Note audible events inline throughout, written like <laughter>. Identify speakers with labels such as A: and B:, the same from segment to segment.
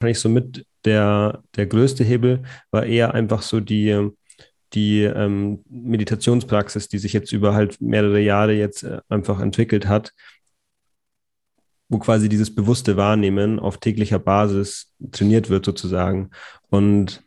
A: wahrscheinlich so mit der, der größte Hebel war eher einfach so die, die ähm, Meditationspraxis, die sich jetzt über halt mehrere Jahre jetzt äh, einfach entwickelt hat, wo quasi dieses bewusste Wahrnehmen auf täglicher Basis trainiert wird sozusagen. Und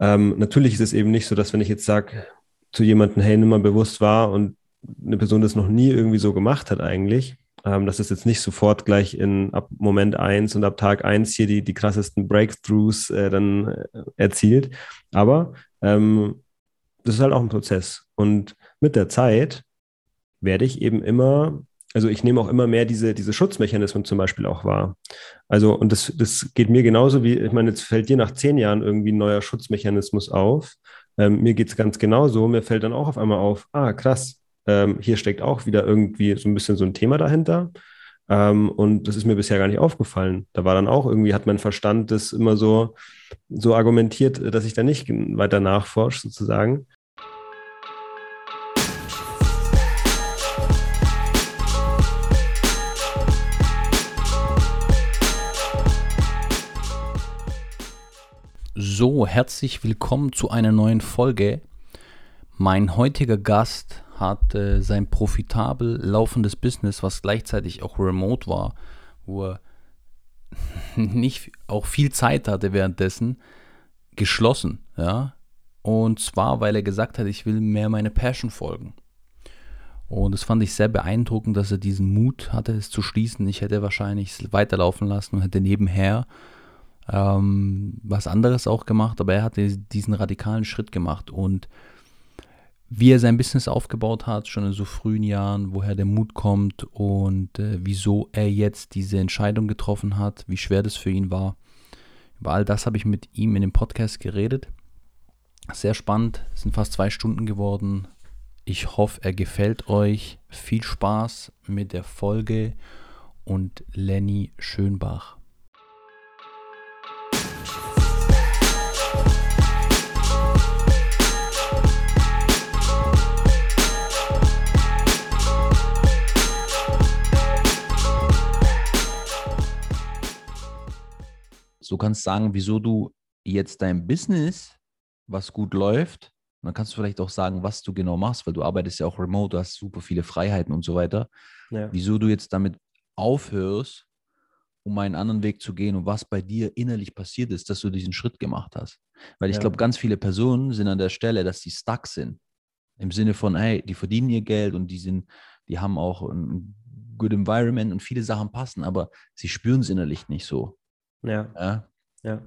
A: ähm, natürlich ist es eben nicht so, dass wenn ich jetzt sage zu jemandem, hey, nimm mal bewusst wahr und eine Person das noch nie irgendwie so gemacht hat eigentlich, ähm, dass es jetzt nicht sofort gleich in ab Moment 1 und ab Tag 1 hier die, die krassesten Breakthroughs äh, dann äh, erzielt. Aber ähm, das ist halt auch ein Prozess. Und mit der Zeit werde ich eben immer also ich nehme auch immer mehr diese, diese Schutzmechanismen zum Beispiel auch wahr. Also, und das, das geht mir genauso wie, ich meine, jetzt fällt dir nach zehn Jahren irgendwie ein neuer Schutzmechanismus auf. Ähm, mir geht es ganz genauso. Mir fällt dann auch auf einmal auf, ah, krass, ähm, hier steckt auch wieder irgendwie so ein bisschen so ein Thema dahinter. Ähm, und das ist mir bisher gar nicht aufgefallen. Da war dann auch irgendwie, hat mein Verstand das immer so, so argumentiert, dass ich da nicht weiter nachforsche, sozusagen.
B: So, herzlich willkommen zu einer neuen Folge. Mein heutiger Gast hat äh, sein profitabel laufendes Business, was gleichzeitig auch remote war, wo er <laughs> nicht auch viel Zeit hatte währenddessen, geschlossen, ja. Und zwar, weil er gesagt hat, ich will mehr meine Passion folgen. Und das fand ich sehr beeindruckend, dass er diesen Mut hatte, es zu schließen. Ich hätte wahrscheinlich weiterlaufen lassen und hätte nebenher ähm, was anderes auch gemacht, aber er hat diesen radikalen Schritt gemacht und wie er sein Business aufgebaut hat, schon in so frühen Jahren, woher der Mut kommt und äh, wieso er jetzt diese Entscheidung getroffen hat, wie schwer das für ihn war. Über all das habe ich mit ihm in dem Podcast geredet. Sehr spannend, es sind fast zwei Stunden geworden. Ich hoffe, er gefällt euch. Viel Spaß mit der Folge und Lenny Schönbach. Du kannst sagen, wieso du jetzt dein Business, was gut läuft, dann kannst du vielleicht auch sagen, was du genau machst, weil du arbeitest ja auch remote, du hast super viele Freiheiten und so weiter. Ja. Wieso du jetzt damit aufhörst, um einen anderen Weg zu gehen und was bei dir innerlich passiert ist, dass du diesen Schritt gemacht hast. Weil ich ja. glaube, ganz viele Personen sind an der Stelle, dass sie stuck sind. Im Sinne von, hey, die verdienen ihr Geld und die sind, die haben auch ein good environment und viele Sachen passen, aber sie spüren es innerlich nicht so.
A: Ja. Ja. ja.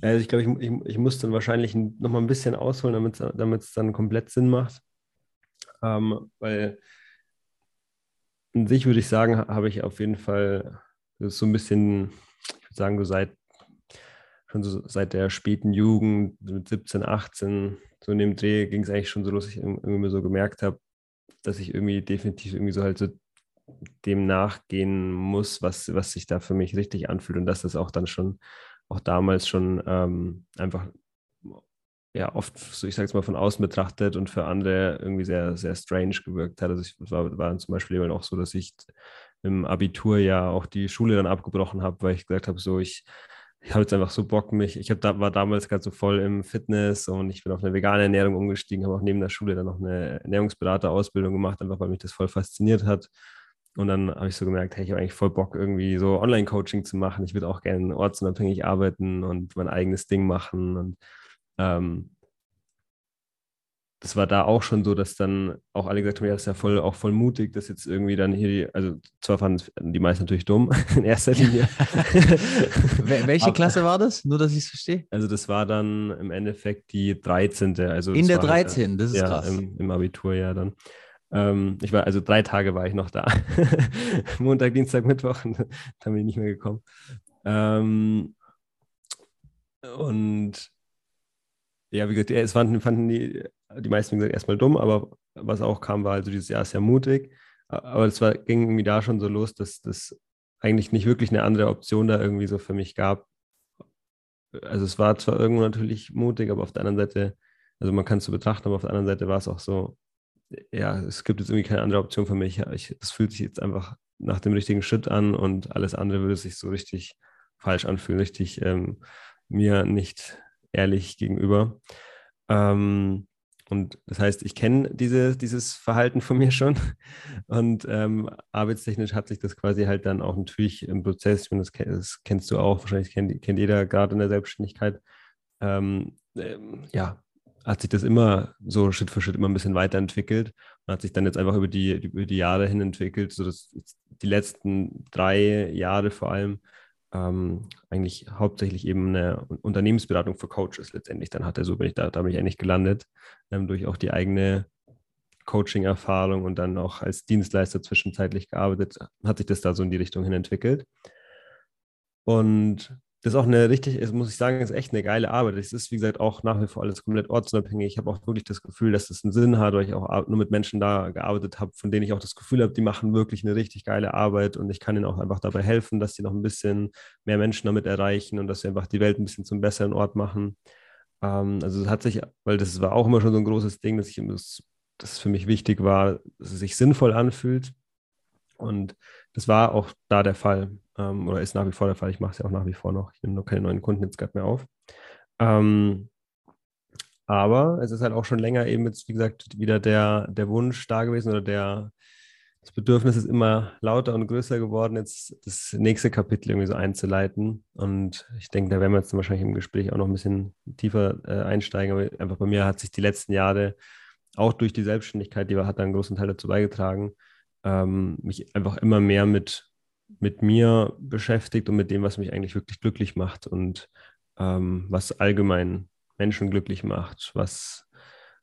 A: Also ich glaube, ich, ich, ich, muss dann wahrscheinlich noch mal ein bisschen ausholen, damit es dann komplett Sinn macht. Ähm, weil in sich würde ich sagen, habe ich auf jeden Fall so ein bisschen, ich würde sagen, so seit schon so seit der späten Jugend, mit 17, 18, so in dem Dreh ging es eigentlich schon so los, dass ich irgendwie so gemerkt habe, dass ich irgendwie definitiv irgendwie so halt so dem nachgehen muss, was, was sich da für mich richtig anfühlt und dass das auch dann schon, auch damals schon ähm, einfach ja oft, so ich sage es mal, von außen betrachtet und für andere irgendwie sehr, sehr strange gewirkt hat. Also ich war, war zum Beispiel eben auch so, dass ich im Abitur ja auch die Schule dann abgebrochen habe, weil ich gesagt habe, so ich, ich habe jetzt einfach so Bock mich, ich hab da, war damals gerade so voll im Fitness und ich bin auf eine vegane Ernährung umgestiegen, habe auch neben der Schule dann noch eine Ernährungsberaterausbildung gemacht, einfach weil mich das voll fasziniert hat und dann habe ich so gemerkt, hey, ich habe eigentlich voll Bock, irgendwie so Online-Coaching zu machen. Ich würde auch gerne ortsunabhängig arbeiten und mein eigenes Ding machen. Und ähm, das war da auch schon so, dass dann auch alle gesagt haben, ja, das ist ja voll, auch voll mutig, dass jetzt irgendwie dann hier die, also zwar fanden die meisten natürlich dumm <laughs> in erster Linie. <laughs>
B: Welche Aber, Klasse war das? Nur, dass ich es verstehe.
A: Also das war dann im Endeffekt die 13. Also
B: in der 13. Halt, das ist
A: ja,
B: krass.
A: Im, Im Abiturjahr dann. Ähm, ich war, also drei Tage war ich noch da. <laughs> Montag, Dienstag, Mittwoch, <laughs> dann bin ich nicht mehr gekommen. Ähm, und ja, wie gesagt, es fanden, fanden die, die meisten gesagt, erstmal dumm, aber was auch kam, war also dieses Jahr sehr mutig. Aber es war, ging irgendwie da schon so los, dass das eigentlich nicht wirklich eine andere Option da irgendwie so für mich gab. Also es war zwar irgendwo natürlich mutig, aber auf der anderen Seite, also man kann es so betrachten, aber auf der anderen Seite war es auch so, ja, es gibt jetzt irgendwie keine andere Option für mich. Es fühlt sich jetzt einfach nach dem richtigen Schritt an und alles andere würde sich so richtig falsch anfühlen, richtig ähm, mir nicht ehrlich gegenüber. Ähm, und das heißt, ich kenne diese, dieses Verhalten von mir schon. Und ähm, arbeitstechnisch hat sich das quasi halt dann auch natürlich im Prozess, ich meine, das, das kennst du auch, wahrscheinlich kennt, kennt jeder gerade in der Selbstständigkeit, ähm, ähm, ja, hat sich das immer so Schritt für Schritt immer ein bisschen weiterentwickelt und hat sich dann jetzt einfach über die, über die Jahre hin entwickelt, sodass die letzten drei Jahre vor allem ähm, eigentlich hauptsächlich eben eine Unternehmensberatung für Coaches letztendlich dann hatte. So bin ich da, da bin ich eigentlich gelandet, ähm, durch auch die eigene Coaching-Erfahrung und dann auch als Dienstleister zwischenzeitlich gearbeitet, hat sich das da so in die Richtung hin entwickelt. Und das ist auch eine richtig, ist, muss ich sagen, ist echt eine geile Arbeit. Es ist, wie gesagt, auch nach wie vor alles komplett ortsunabhängig. Ich habe auch wirklich das Gefühl, dass das einen Sinn hat, weil ich auch nur mit Menschen da gearbeitet habe, von denen ich auch das Gefühl habe, die machen wirklich eine richtig geile Arbeit und ich kann ihnen auch einfach dabei helfen, dass sie noch ein bisschen mehr Menschen damit erreichen und dass sie einfach die Welt ein bisschen zum besseren Ort machen. Ähm, also es hat sich, weil das war auch immer schon so ein großes Ding, dass ich das, das für mich wichtig war, dass es sich sinnvoll anfühlt. Und das war auch da der Fall ähm, oder ist nach wie vor der Fall. Ich mache es ja auch nach wie vor noch. Ich nehme nur keine neuen Kunden jetzt gerade mehr auf. Ähm, aber es ist halt auch schon länger eben jetzt, wie gesagt, wieder der, der Wunsch da gewesen oder der, das Bedürfnis ist immer lauter und größer geworden, jetzt das nächste Kapitel irgendwie so einzuleiten. Und ich denke, da werden wir jetzt wahrscheinlich im Gespräch auch noch ein bisschen tiefer äh, einsteigen. Aber einfach bei mir hat sich die letzten Jahre auch durch die Selbstständigkeit, die wir hatten, einen großen Teil dazu beigetragen, ähm, mich einfach immer mehr mit mit mir beschäftigt und mit dem, was mich eigentlich wirklich glücklich macht und ähm, was allgemein Menschen glücklich macht, was,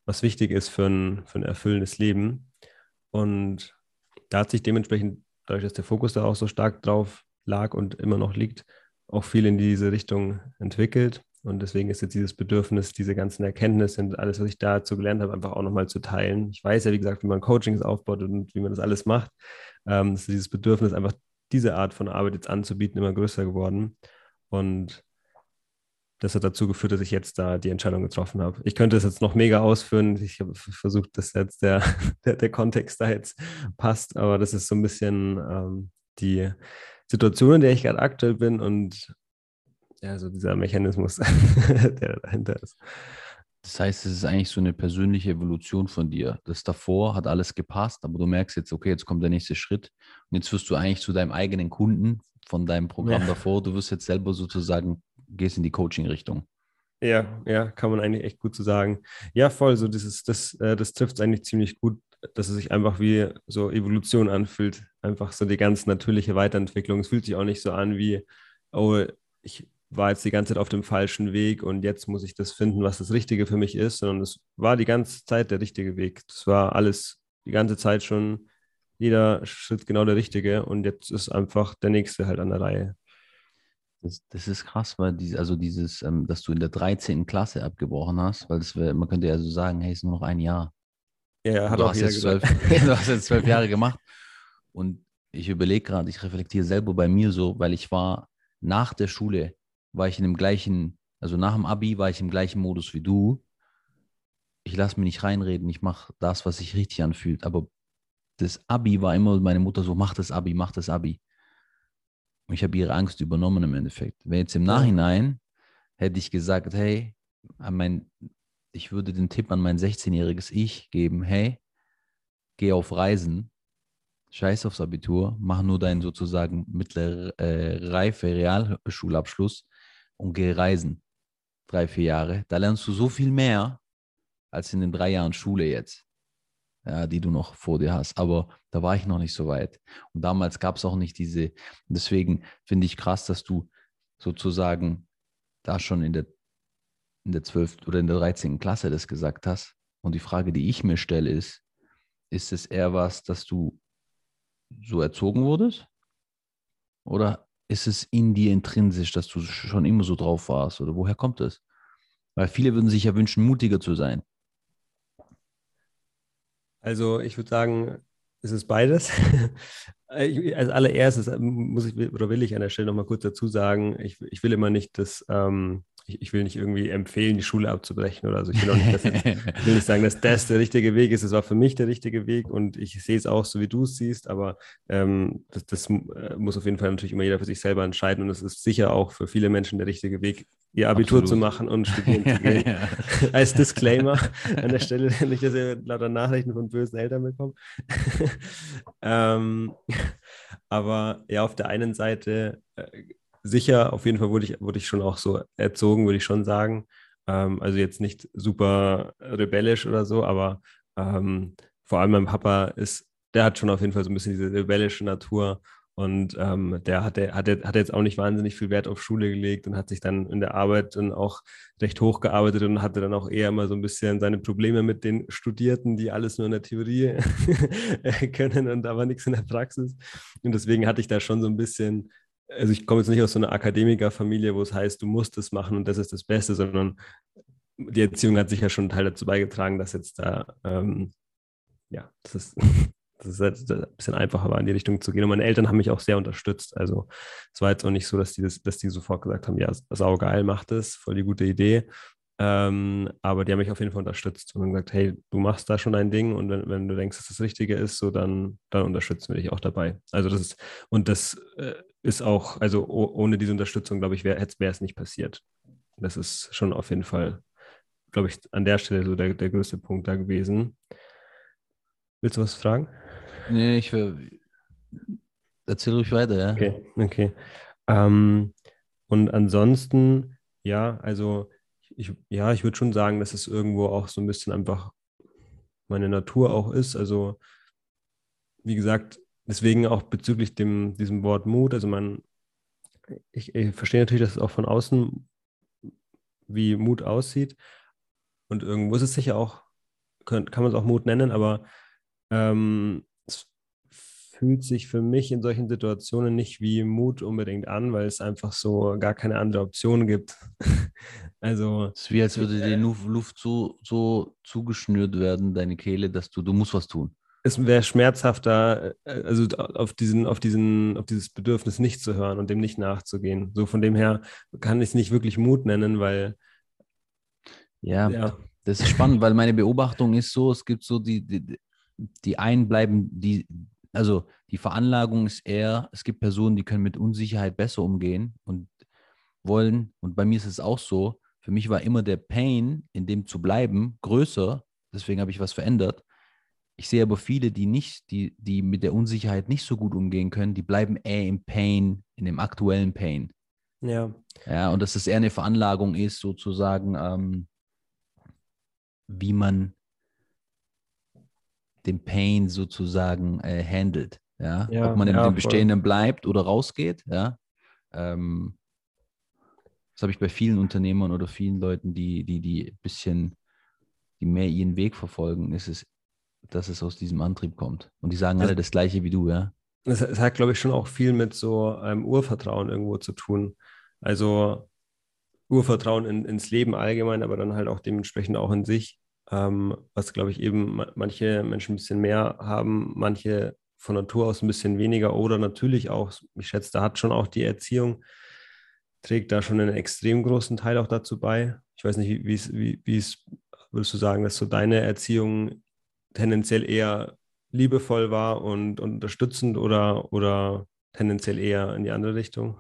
A: was wichtig ist für ein, für ein erfüllendes Leben. Und da hat sich dementsprechend, dadurch, dass der Fokus da auch so stark drauf lag und immer noch liegt, auch viel in diese Richtung entwickelt. Und deswegen ist jetzt dieses Bedürfnis, diese ganzen Erkenntnisse und alles, was ich dazu gelernt habe, einfach auch nochmal zu teilen. Ich weiß ja, wie gesagt, wie man Coachings aufbaut und wie man das alles macht. Ähm, ist dieses Bedürfnis, einfach diese Art von Arbeit jetzt anzubieten, immer größer geworden. Und das hat dazu geführt, dass ich jetzt da die Entscheidung getroffen habe. Ich könnte es jetzt noch mega ausführen. Ich habe versucht, dass jetzt der, <laughs> der, der, Kontext da jetzt passt, aber das ist so ein bisschen ähm, die Situation, in der ich gerade aktuell bin und ja, so dieser Mechanismus, <laughs> der dahinter ist.
B: Das heißt, es ist eigentlich so eine persönliche Evolution von dir. Das davor hat alles gepasst, aber du merkst jetzt, okay, jetzt kommt der nächste Schritt und jetzt wirst du eigentlich zu deinem eigenen Kunden von deinem Programm ja. davor. Du wirst jetzt selber sozusagen, gehst in die Coaching-Richtung.
A: Ja, ja, kann man eigentlich echt gut so sagen. Ja, voll, so dieses, das, äh, das trifft es eigentlich ziemlich gut, dass es sich einfach wie so Evolution anfühlt. Einfach so die ganz natürliche Weiterentwicklung. Es fühlt sich auch nicht so an wie, oh, ich war jetzt die ganze Zeit auf dem falschen Weg und jetzt muss ich das finden, was das Richtige für mich ist, sondern es war die ganze Zeit der richtige Weg. Das war alles die ganze Zeit schon jeder Schritt genau der richtige und jetzt ist einfach der nächste halt an der Reihe.
B: Das, das ist krass, weil die, also dieses, ähm, dass du in der 13. Klasse abgebrochen hast, weil das wär, man könnte ja so sagen, hey, ist nur noch ein Jahr.
A: Ja, hat du auch hast
B: jetzt zwölf, <laughs> Du hast jetzt zwölf Jahre gemacht und ich überlege gerade, ich reflektiere selber bei mir so, weil ich war nach der Schule war ich in dem gleichen, also nach dem Abi war ich im gleichen Modus wie du. Ich lasse mich nicht reinreden, ich mache das, was sich richtig anfühlt. Aber das Abi war immer meine Mutter so, mach das Abi, mach das Abi. Und ich habe ihre Angst übernommen im Endeffekt. Wenn jetzt im Nachhinein hätte ich gesagt, hey, mein, ich würde den Tipp an mein 16-jähriges Ich geben, hey, geh auf Reisen, scheiß aufs Abitur, mach nur deinen sozusagen mittlere äh, Reife Realschulabschluss und geh reisen. Drei, vier Jahre. Da lernst du so viel mehr als in den drei Jahren Schule jetzt, ja, die du noch vor dir hast. Aber da war ich noch nicht so weit. Und damals gab es auch nicht diese. Deswegen finde ich krass, dass du sozusagen da schon in der, in der 12. oder in der 13. Klasse das gesagt hast. Und die Frage, die ich mir stelle, ist, ist es eher was, dass du so erzogen wurdest? Oder ist es in dir intrinsisch, dass du schon immer so drauf warst? Oder woher kommt es? Weil viele würden sich ja wünschen, mutiger zu sein.
A: Also ich würde sagen, es ist beides. <laughs> Als allererstes muss ich oder will ich an der Stelle nochmal kurz dazu sagen, ich, ich will immer nicht, dass ähm, ich, ich, will nicht irgendwie empfehlen, die Schule abzubrechen oder so. Ich will, nicht, ich will nicht sagen, dass das der richtige Weg ist. Es war für mich der richtige Weg und ich sehe es auch so, wie du es siehst, aber ähm, das, das äh, muss auf jeden Fall natürlich immer jeder für sich selber entscheiden und es ist sicher auch für viele Menschen der richtige Weg, ihr Abitur Absolut. zu machen und studieren zu <laughs> gehen. ja, ja. <laughs> Als Disclaimer an der Stelle, nicht, dass ihr lauter Nachrichten von bösen Eltern bekommt. <laughs> ähm, aber ja, auf der einen Seite äh, sicher, auf jeden Fall wurde ich, wurde ich schon auch so erzogen, würde ich schon sagen. Ähm, also jetzt nicht super rebellisch oder so, aber ähm, vor allem mein Papa ist, der hat schon auf jeden Fall so ein bisschen diese rebellische Natur und ähm, der hat, hat, hat jetzt auch nicht wahnsinnig viel Wert auf Schule gelegt und hat sich dann in der Arbeit dann auch recht hochgearbeitet und hatte dann auch eher immer so ein bisschen seine Probleme mit den Studierten, die alles nur in der Theorie <laughs> können und aber nichts in der Praxis. Und deswegen hatte ich da schon so ein bisschen also ich komme jetzt nicht aus so einer Akademikerfamilie, wo es heißt, du musst es machen und das ist das Beste, sondern die Erziehung hat sicher schon einen Teil dazu beigetragen, dass jetzt da, ähm, ja, das ist, <laughs> das ist halt ein bisschen einfacher war, in die Richtung zu gehen. Und meine Eltern haben mich auch sehr unterstützt. Also es war jetzt auch nicht so, dass die, das, dass die sofort gesagt haben, ja, saugeil, mach das, voll die gute Idee. Ähm, aber die haben mich auf jeden Fall unterstützt und haben gesagt, hey, du machst da schon dein Ding und wenn, wenn du denkst, dass das Richtige ist, so dann, dann unterstützen wir dich auch dabei. Also das ist, und das äh, ist auch, also ohne diese Unterstützung, glaube ich, wäre es nicht passiert. Das ist schon auf jeden Fall, glaube ich, an der Stelle so der, der größte Punkt da gewesen. Willst du was fragen?
B: Nee, ich will. Erzähl ruhig weiter, ja.
A: Okay, okay. Ähm, und ansonsten, ja, also ich, ja, ich würde schon sagen, dass es irgendwo auch so ein bisschen einfach meine Natur auch ist. Also, wie gesagt, deswegen auch bezüglich dem, diesem Wort Mut, also man, ich, ich verstehe natürlich, dass es auch von außen wie Mut aussieht. Und irgendwo ist es sicher auch, kann, kann man es auch Mut nennen, aber ähm, fühlt sich für mich in solchen Situationen nicht wie Mut unbedingt an, weil es einfach so gar keine andere Option gibt. <laughs> also.
B: Es ist wie als würde dir Luft so, so zugeschnürt werden, deine Kehle, dass du, du musst was tun.
A: Es wäre schmerzhafter, äh, also auf diesen, auf diesen, auf dieses Bedürfnis nicht zu hören und dem nicht nachzugehen. So von dem her kann ich es nicht wirklich Mut nennen, weil
B: ja, ja, das ist spannend, weil meine Beobachtung ist so, es gibt so die, die, die einen bleiben, die, also die Veranlagung ist eher, es gibt Personen, die können mit Unsicherheit besser umgehen und wollen, und bei mir ist es auch so, für mich war immer der Pain, in dem zu bleiben, größer, deswegen habe ich was verändert. Ich sehe aber viele, die nicht, die, die mit der Unsicherheit nicht so gut umgehen können, die bleiben eher im Pain, in dem aktuellen Pain.
A: Ja.
B: Ja, und dass es eher eine Veranlagung ist, sozusagen, ähm, wie man den Pain sozusagen äh, handelt. Ja? ja? Ob man in ja, dem Bestehenden voll. bleibt oder rausgeht. Ja? Ähm, das habe ich bei vielen Unternehmern oder vielen Leuten, die, die, die ein bisschen, die mehr ihren Weg verfolgen, ist es, dass es aus diesem Antrieb kommt. Und die sagen das, alle das Gleiche wie du, ja.
A: Das, das hat, glaube ich, schon auch viel mit so einem Urvertrauen irgendwo zu tun. Also Urvertrauen in, ins Leben allgemein, aber dann halt auch dementsprechend auch in sich ähm, was, glaube ich, eben manche Menschen ein bisschen mehr haben, manche von Natur aus ein bisschen weniger oder natürlich auch, ich schätze, da hat schon auch die Erziehung, trägt da schon einen extrem großen Teil auch dazu bei. Ich weiß nicht, wie es, würdest du sagen, dass so deine Erziehung tendenziell eher liebevoll war und, und unterstützend oder, oder tendenziell eher in die andere Richtung?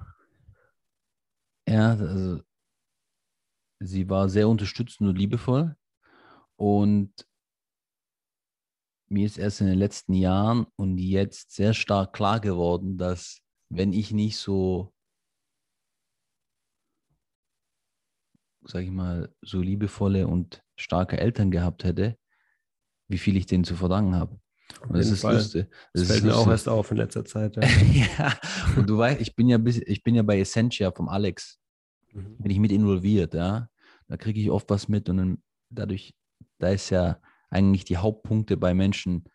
B: Ja, also sie war sehr unterstützend und liebevoll. Und mir ist erst in den letzten Jahren und jetzt sehr stark klar geworden, dass wenn ich nicht so, sage ich mal, so liebevolle und starke Eltern gehabt hätte, wie viel ich denen zu verdanken habe.
A: Und das ist lustig. Das, das fällt mir auch erst auf in letzter Zeit. Ja, <laughs>
B: ja. und du weißt, ich bin ja, bis, ich bin ja bei Essentia vom Alex, mhm. bin ich mit involviert, ja. Da kriege ich oft was mit und dann dadurch da ist ja eigentlich die Hauptpunkte bei Menschen,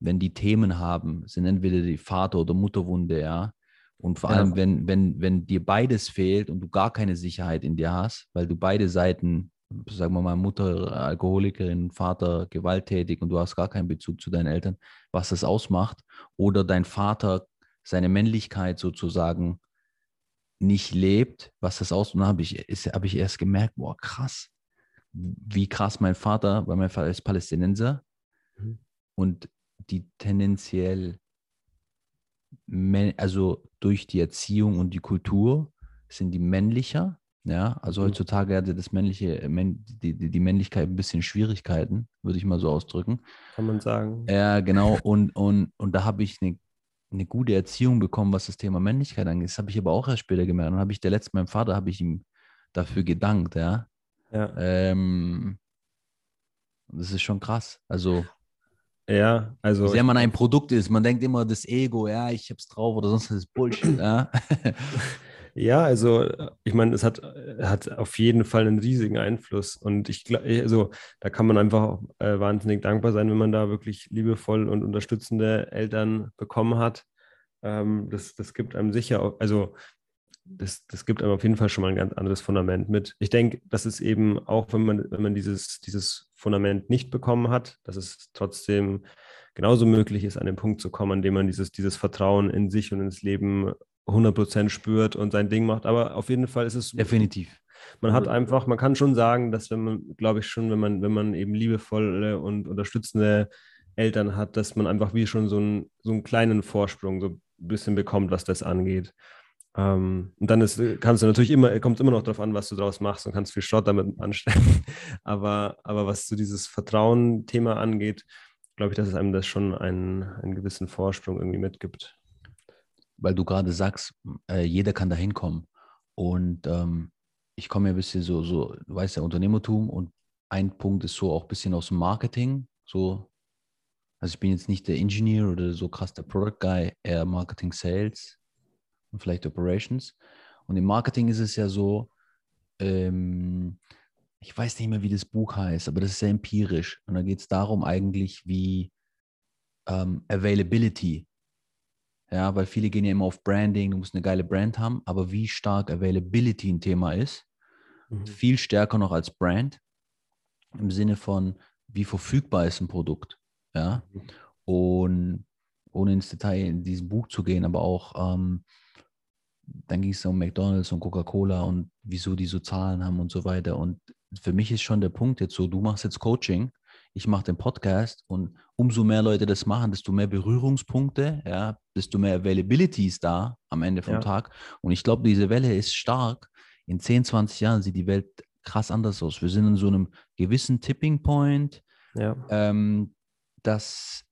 B: wenn die Themen haben, sind entweder die Vater- oder Mutterwunde, ja. Und vor ja. allem, wenn, wenn, wenn dir beides fehlt und du gar keine Sicherheit in dir hast, weil du beide Seiten, sagen wir mal, Mutter Alkoholikerin, Vater gewalttätig und du hast gar keinen Bezug zu deinen Eltern, was das ausmacht, oder dein Vater seine Männlichkeit sozusagen nicht lebt, was das aus. Und dann habe ich, hab ich erst gemerkt, boah, krass, wie krass mein Vater, weil mein Vater ist Palästinenser mhm. und die tendenziell, also durch die Erziehung und die Kultur sind die männlicher. Ja, also mhm. heutzutage hatte das männliche, die, die, Männlichkeit ein bisschen Schwierigkeiten, würde ich mal so ausdrücken.
A: Kann man sagen.
B: Ja, genau. Und, und, und da habe ich eine eine gute Erziehung bekommen, was das Thema Männlichkeit angeht. Das habe ich aber auch erst später gemerkt. Und habe ich der letzte, meinem Vater, habe ich ihm dafür gedankt, ja. Ja. Ähm, das ist schon krass. Also,
A: ja, also.
B: Sehr man ein Produkt ist. Man denkt immer, das Ego, ja, ich hab's drauf oder sonst was ist Bullshit, ja. <laughs>
A: Ja, also ich meine, es hat, hat auf jeden Fall einen riesigen Einfluss. Und ich glaube, also da kann man einfach äh, wahnsinnig dankbar sein, wenn man da wirklich liebevoll und unterstützende Eltern bekommen hat. Ähm, das, das gibt einem sicher, auch, also das, das gibt einem auf jeden Fall schon mal ein ganz anderes Fundament mit. Ich denke, dass es eben auch, wenn man, wenn man dieses, dieses Fundament nicht bekommen hat, dass es trotzdem genauso möglich ist, an den Punkt zu kommen, an dem man dieses, dieses Vertrauen in sich und ins Leben 100% spürt und sein Ding macht. Aber auf jeden Fall ist es.
B: Definitiv.
A: Man hat einfach, man kann schon sagen, dass wenn man, glaube ich schon, wenn man, wenn man eben liebevolle und unterstützende Eltern hat, dass man einfach wie schon so, ein, so einen kleinen Vorsprung so ein bisschen bekommt, was das angeht. Ähm, und dann ist, kannst du natürlich immer, kommt immer noch darauf an, was du daraus machst und kannst viel Schrott damit anstellen. <laughs> aber, aber was so dieses Vertrauen-Thema angeht, glaube ich, dass es einem das schon einen, einen gewissen Vorsprung irgendwie mitgibt
B: weil du gerade sagst, äh, jeder kann da hinkommen. Und ähm, ich komme ja ein bisschen so, so, du weißt ja, Unternehmertum und ein Punkt ist so auch ein bisschen aus dem Marketing. So, also ich bin jetzt nicht der Engineer oder so krass der Product Guy, eher Marketing Sales und vielleicht Operations. Und im Marketing ist es ja so, ähm, ich weiß nicht mehr, wie das Buch heißt, aber das ist sehr empirisch. Und da geht es darum eigentlich, wie ähm, Availability ja, weil viele gehen ja immer auf Branding, du musst eine geile Brand haben, aber wie stark Availability ein Thema ist, mhm. viel stärker noch als Brand, im Sinne von, wie verfügbar ist ein Produkt. Ja, mhm. und ohne ins Detail in diesem Buch zu gehen, aber auch, ähm, dann ging es um McDonalds und Coca-Cola und wieso die so Zahlen haben und so weiter. Und für mich ist schon der Punkt jetzt so, du machst jetzt Coaching ich mache den Podcast und umso mehr Leute das machen, desto mehr Berührungspunkte, ja, desto mehr Availability ist da am Ende vom ja. Tag. Und ich glaube, diese Welle ist stark. In 10, 20 Jahren sieht die Welt krass anders aus. Wir sind in so einem gewissen Tipping Point, ja. ähm, dass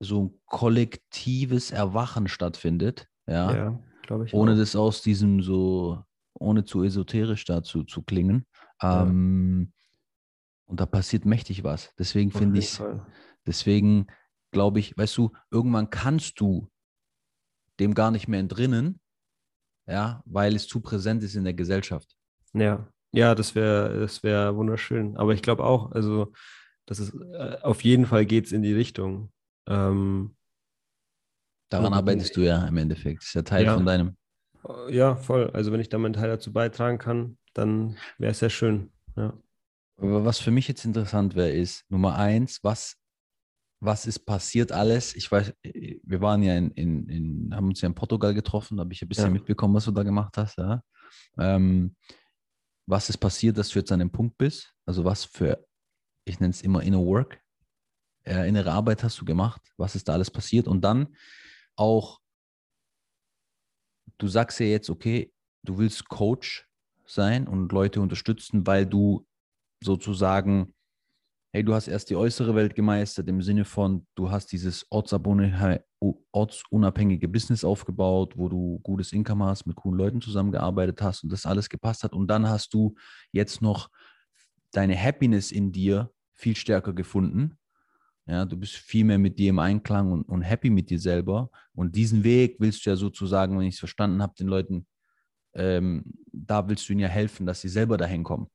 B: so ein kollektives Erwachen stattfindet. Ja, ja glaube ich. Ohne auch. das aus diesem so, ohne zu esoterisch dazu zu klingen. Ähm, und da passiert mächtig was. Deswegen finde ich, deswegen glaube ich, weißt du, irgendwann kannst du dem gar nicht mehr entrinnen, ja, weil es zu präsent ist in der Gesellschaft.
A: Ja, ja, das wäre das wär wunderschön. Aber ich glaube auch, also, dass es äh, auf jeden Fall geht es in die Richtung. Ähm,
B: Daran arbeitest du ja im Endeffekt. Das ist ja Teil ja. von deinem.
A: Ja, voll. Also wenn ich da meinen Teil dazu beitragen kann, dann wäre es sehr schön. Ja.
B: Aber was für mich jetzt interessant wäre, ist Nummer eins, was, was ist passiert alles? Ich weiß, wir waren ja in, in, in haben uns ja in Portugal getroffen, da habe ich ein bisschen ja. mitbekommen, was du da gemacht hast. Ja? Ähm, was ist passiert, dass du jetzt an dem Punkt bist? Also was für, ich nenne es immer Inner Work, äh, innere Arbeit hast du gemacht? Was ist da alles passiert? Und dann auch, du sagst ja jetzt, okay, du willst Coach sein und Leute unterstützen, weil du sozusagen, hey, du hast erst die äußere Welt gemeistert im Sinne von, du hast dieses ortsunabhängige Business aufgebaut, wo du gutes Income hast, mit coolen Leuten zusammengearbeitet hast und das alles gepasst hat. Und dann hast du jetzt noch deine Happiness in dir viel stärker gefunden. Ja, du bist viel mehr mit dir im Einklang und, und happy mit dir selber. Und diesen Weg willst du ja sozusagen, wenn ich es verstanden habe, den Leuten, ähm, da willst du ihnen ja helfen, dass sie selber dahin kommen.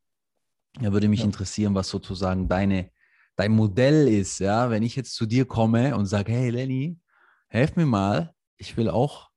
B: Da würde mich ja. interessieren, was sozusagen deine, dein Modell ist, ja, wenn ich jetzt zu dir komme und sage, hey Lenny, helf mir mal, ich will auch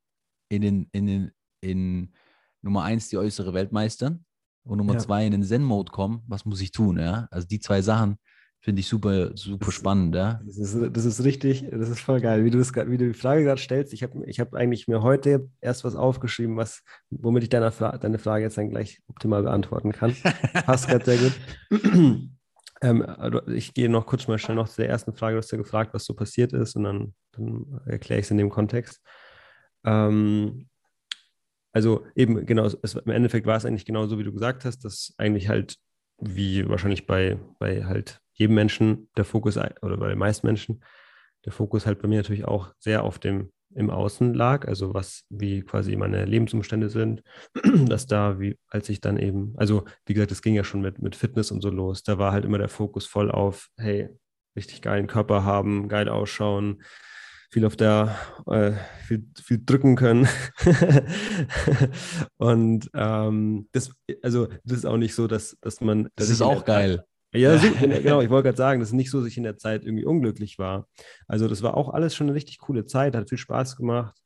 B: in den, in den, in Nummer eins die äußere Welt meistern und Nummer ja. zwei in den Zen-Mode kommen, was muss ich tun, ja? Also die zwei Sachen Finde ich super, super das, spannend, ja.
A: Das ist, das ist richtig, das ist voll geil, wie du, das, wie du die Frage gerade stellst. Ich habe ich hab eigentlich mir heute erst was aufgeschrieben, was, womit ich deine, deine Frage jetzt dann gleich optimal beantworten kann. Passt gerade sehr gut. <clears throat> ähm, also ich gehe noch kurz mal schnell noch zu der ersten Frage. Du hast ja gefragt, was so passiert ist und dann, dann erkläre ich es in dem Kontext. Ähm, also eben, genau, es, im Endeffekt war es eigentlich genau so, wie du gesagt hast, dass eigentlich halt, wie wahrscheinlich bei, bei halt jedem Menschen der Fokus, oder bei den meisten Menschen, der Fokus halt bei mir natürlich auch sehr auf dem im Außen lag, also was, wie quasi meine Lebensumstände sind, <clears throat> dass da, wie, als ich dann eben, also wie gesagt, es ging ja schon mit, mit Fitness und so los, da war halt immer der Fokus voll auf, hey, richtig geilen Körper haben, geil ausschauen, viel auf der, äh, viel, viel drücken können. <laughs> und ähm, das, also das ist auch nicht so, dass, dass man.
B: Das ist auch geil.
A: Ja, so, genau, ich wollte gerade sagen, das ist nicht so, dass ich in der Zeit irgendwie unglücklich war. Also das war auch alles schon eine richtig coole Zeit, hat viel Spaß gemacht.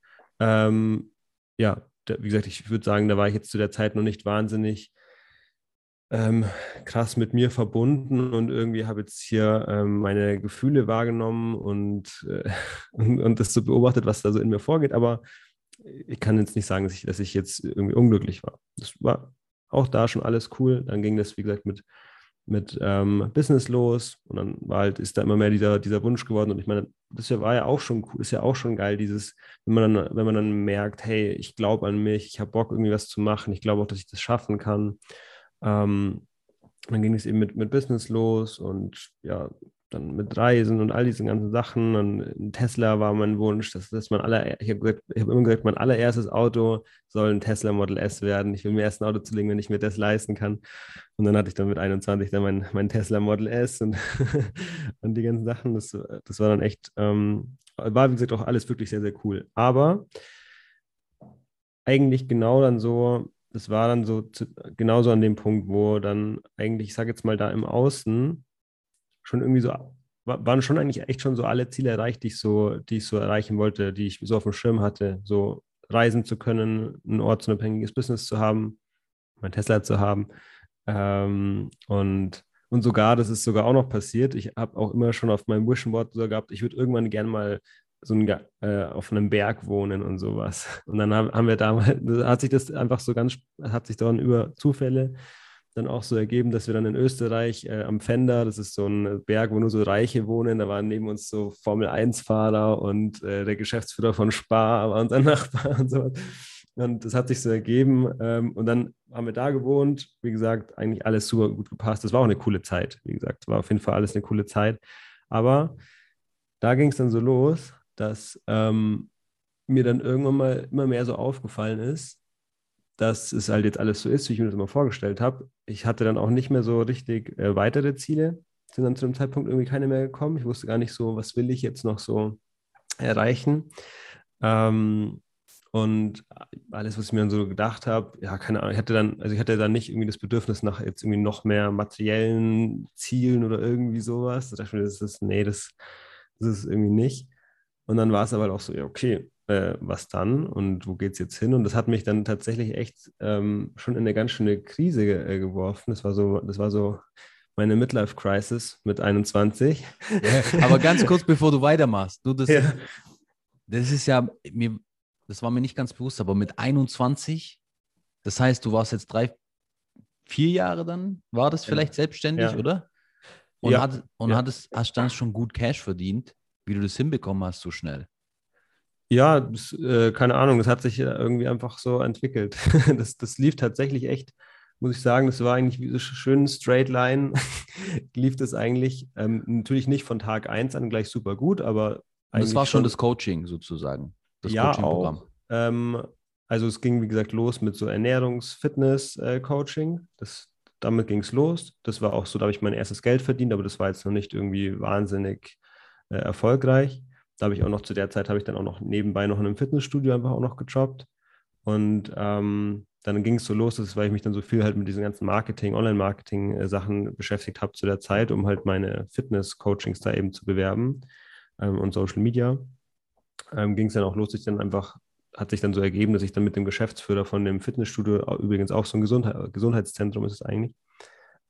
A: Ähm, ja, da, wie gesagt, ich würde sagen, da war ich jetzt zu der Zeit noch nicht wahnsinnig ähm, krass mit mir verbunden und irgendwie habe jetzt hier ähm, meine Gefühle wahrgenommen und, äh, <laughs> und, und, das so beobachtet, was da so in mir vorgeht. Aber ich kann jetzt nicht sagen, dass ich, dass ich jetzt irgendwie unglücklich war. Das war auch da schon alles cool. Dann ging das, wie gesagt, mit mit ähm, Business los und dann war halt, ist da immer mehr dieser, dieser Wunsch geworden und ich meine, das war ja auch schon cool, ist ja auch schon geil, dieses, wenn man dann, wenn man dann merkt, hey, ich glaube an mich, ich habe Bock, irgendwie was zu machen, ich glaube auch, dass ich das schaffen kann. Ähm, dann ging es eben mit, mit Business los und ja, dann mit Reisen und all diesen ganzen Sachen. Und Tesla war mein Wunsch, dass, dass man aller, ich habe hab immer gesagt, mein allererstes Auto soll ein Tesla Model S werden. Ich will mir erst ein Auto zulegen, wenn ich mir das leisten kann. Und dann hatte ich dann mit 21 dann mein, mein Tesla Model S und, <laughs> und die ganzen Sachen. Das, das war dann echt, ähm, war wie gesagt auch alles wirklich sehr, sehr cool. Aber eigentlich genau dann so, das war dann so zu, genauso an dem Punkt, wo dann eigentlich, ich sage jetzt mal da im Außen, schon irgendwie so, waren schon eigentlich echt schon so alle Ziele erreicht, die ich so, die ich so erreichen wollte, die ich so auf dem Schirm hatte, so reisen zu können, ein ortsunabhängiges Business zu haben, mein Tesla zu haben. Ähm, und, und sogar, das ist sogar auch noch passiert, ich habe auch immer schon auf meinem Vision Board so gehabt, ich würde irgendwann gerne mal so ein, äh, auf einem Berg wohnen und sowas. Und dann haben, haben wir damals, hat sich das einfach so ganz, hat sich dann über Zufälle dann auch so ergeben, dass wir dann in Österreich äh, am Fender, das ist so ein Berg, wo nur so Reiche wohnen, da waren neben uns so Formel-1-Fahrer und äh, der Geschäftsführer von Spar war unser <laughs> Nachbar und so. Und das hat sich so ergeben. Ähm, und dann haben wir da gewohnt. Wie gesagt, eigentlich alles super gut gepasst. Das war auch eine coole Zeit. Wie gesagt, war auf jeden Fall alles eine coole Zeit. Aber da ging es dann so los, dass ähm, mir dann irgendwann mal immer mehr so aufgefallen ist, dass es halt jetzt alles so ist, wie ich mir das immer vorgestellt habe. Ich hatte dann auch nicht mehr so richtig äh, weitere Ziele, sind dann zu dem Zeitpunkt irgendwie keine mehr gekommen. Ich wusste gar nicht so, was will ich jetzt noch so erreichen. Ähm, und alles, was ich mir dann so gedacht habe, ja, keine Ahnung, ich hatte dann, also ich hatte dann nicht irgendwie das Bedürfnis nach jetzt irgendwie noch mehr materiellen Zielen oder irgendwie sowas. Da dachte ich mir, das ist, nee, das, das ist irgendwie nicht. Und dann war es aber auch so, ja, okay, äh, was dann und wo geht es jetzt hin? Und das hat mich dann tatsächlich echt ähm, schon in eine ganz schöne Krise äh, geworfen. Das war so, das war so meine Midlife-Crisis mit 21.
B: Ja, aber ganz kurz, <laughs> bevor du weitermachst, du, das, ja. das ist ja, mir, das war mir nicht ganz bewusst, aber mit 21, das heißt, du warst jetzt drei, vier Jahre dann, war das vielleicht ja. selbstständig, oder? Und, hat, und hattest, hast dann schon gut Cash verdient, wie du das hinbekommen hast so schnell.
A: Ja, das, äh, keine Ahnung, das hat sich irgendwie einfach so entwickelt. <laughs> das, das lief tatsächlich echt, muss ich sagen, das war eigentlich wie so schön straight line, <laughs> lief das eigentlich ähm, natürlich nicht von Tag 1 an gleich super gut, aber
B: das war schon, das Coaching sozusagen,
A: das ja, Coaching-Programm. Ähm, also es ging, wie gesagt, los mit so Ernährungs-Fitness-Coaching. Äh, damit ging es los. Das war auch so, da habe ich mein erstes Geld verdient, aber das war jetzt noch nicht irgendwie wahnsinnig äh, erfolgreich. Da habe ich auch noch zu der Zeit, habe ich dann auch noch nebenbei noch in einem Fitnessstudio einfach auch noch gejobbt. Und ähm, dann ging es so los, dass, weil ich mich dann so viel halt mit diesen ganzen Marketing, Online-Marketing-Sachen beschäftigt habe zu der Zeit, um halt meine Fitness-Coachings da eben zu bewerben ähm, und Social Media. Ähm, ging es dann auch los, ich dann einfach, hat sich dann so ergeben, dass ich dann mit dem Geschäftsführer von dem Fitnessstudio, übrigens auch so ein Gesundheit, Gesundheitszentrum ist es eigentlich,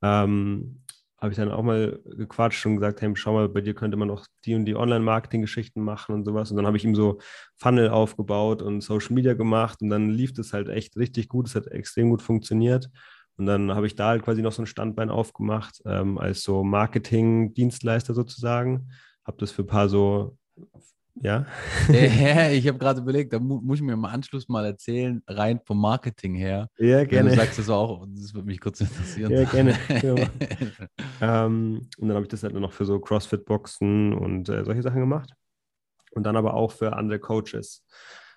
A: ähm, habe ich dann auch mal gequatscht und gesagt, hey, schau mal, bei dir könnte man auch die und die Online-Marketing-Geschichten machen und sowas. Und dann habe ich ihm so Funnel aufgebaut und Social Media gemacht und dann lief das halt echt richtig gut. Es hat extrem gut funktioniert. Und dann habe ich da halt quasi noch so ein Standbein aufgemacht, ähm, als so Marketing-Dienstleister sozusagen. Habe das für ein paar so ja. <laughs>
B: ja <laughs> ich habe gerade überlegt, da mu muss ich mir im Anschluss mal erzählen, rein vom Marketing her.
A: Ja, gerne.
B: Du sagst das auch, das würde mich kurz interessieren.
A: Ja, gerne. <laughs> ähm, und dann habe ich das halt noch für so CrossFit-Boxen und äh, solche Sachen gemacht. Und dann aber auch für andere Coaches.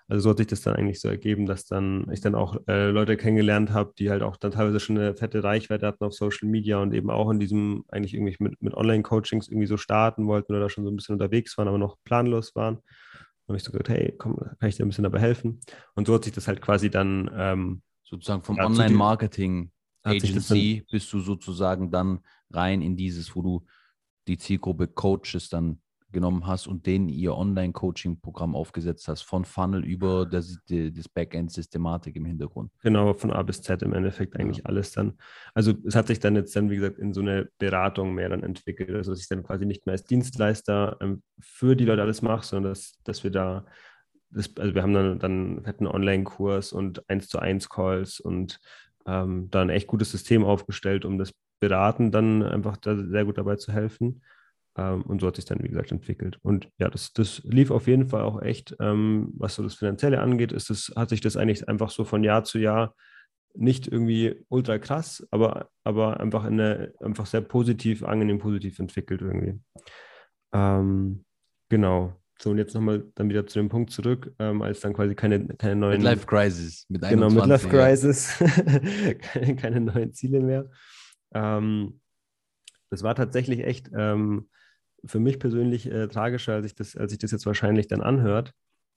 A: Also so hat sich das dann eigentlich so ergeben, dass dann ich dann auch äh, Leute kennengelernt habe, die halt auch dann teilweise schon eine fette Reichweite hatten auf Social Media und eben auch in diesem eigentlich irgendwie mit, mit Online-Coachings irgendwie so starten wollten oder da schon so ein bisschen unterwegs waren, aber noch planlos waren. Dann habe ich so gesagt, hey, komm, kann ich dir ein bisschen dabei helfen? Und so hat sich das halt quasi dann ähm,
B: sozusagen vom ja, Online-Marketing Agency bist du sozusagen dann rein in dieses, wo du die Zielgruppe Coaches dann genommen hast und denen ihr Online-Coaching-Programm aufgesetzt hast, von Funnel über das, das Backend-Systematik im Hintergrund.
A: Genau, von A bis Z im Endeffekt eigentlich ja. alles dann. Also es hat sich dann jetzt dann, wie gesagt, in so eine Beratung mehr dann entwickelt, also dass ich dann quasi nicht mehr als Dienstleister ähm, für die Leute alles mache, sondern dass, dass wir da, das, also wir haben dann, dann einen Online-Kurs und 1 zu 1 Calls und ähm, da ein echt gutes System aufgestellt, um das Beraten dann einfach da sehr gut dabei zu helfen. Ähm, und so hat sich dann, wie gesagt, entwickelt. Und ja, das, das lief auf jeden Fall auch echt, ähm, was so das Finanzielle angeht, ist das, hat sich das eigentlich einfach so von Jahr zu Jahr nicht irgendwie ultra krass, aber, aber einfach in eine, einfach sehr positiv, angenehm positiv entwickelt irgendwie. Ähm, genau. So, und jetzt nochmal dann wieder zu dem Punkt zurück, ähm, als dann quasi keine, keine neuen.
B: Midlife Crisis.
A: Mit 21, genau, Midlife Crisis. <laughs> keine, keine, neuen Ziele mehr. Ähm, das war tatsächlich echt ähm, für mich persönlich äh, tragischer, als ich, das, als ich das jetzt wahrscheinlich dann anhört.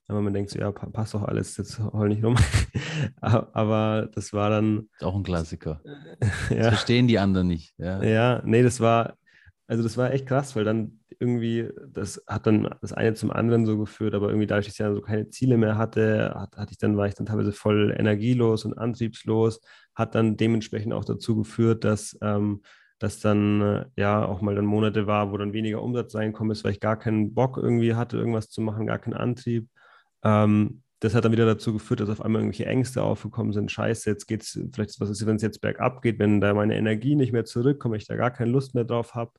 A: Aber man denkt so, ja, passt doch alles, jetzt heul nicht rum. <laughs> Aber das war dann.
B: Ist auch ein Klassiker. <laughs> ja. Das verstehen die anderen nicht. Ja.
A: ja, nee, das war, also das war echt krass, weil dann irgendwie, das hat dann das eine zum anderen so geführt, aber irgendwie dadurch, dass ich ja so keine Ziele mehr hatte, hat, hatte ich dann, war ich dann teilweise voll energielos und antriebslos, hat dann dementsprechend auch dazu geführt, dass ähm, dass dann äh, ja auch mal dann Monate war, wo dann weniger Umsatz reinkommen ist, weil ich gar keinen Bock irgendwie hatte, irgendwas zu machen, gar keinen Antrieb. Ähm, das hat dann wieder dazu geführt, dass auf einmal irgendwelche Ängste aufgekommen sind. Scheiße, jetzt geht es, vielleicht was ist, wenn es jetzt bergab geht, wenn da meine Energie nicht mehr zurückkommt, ich da gar keine Lust mehr drauf habe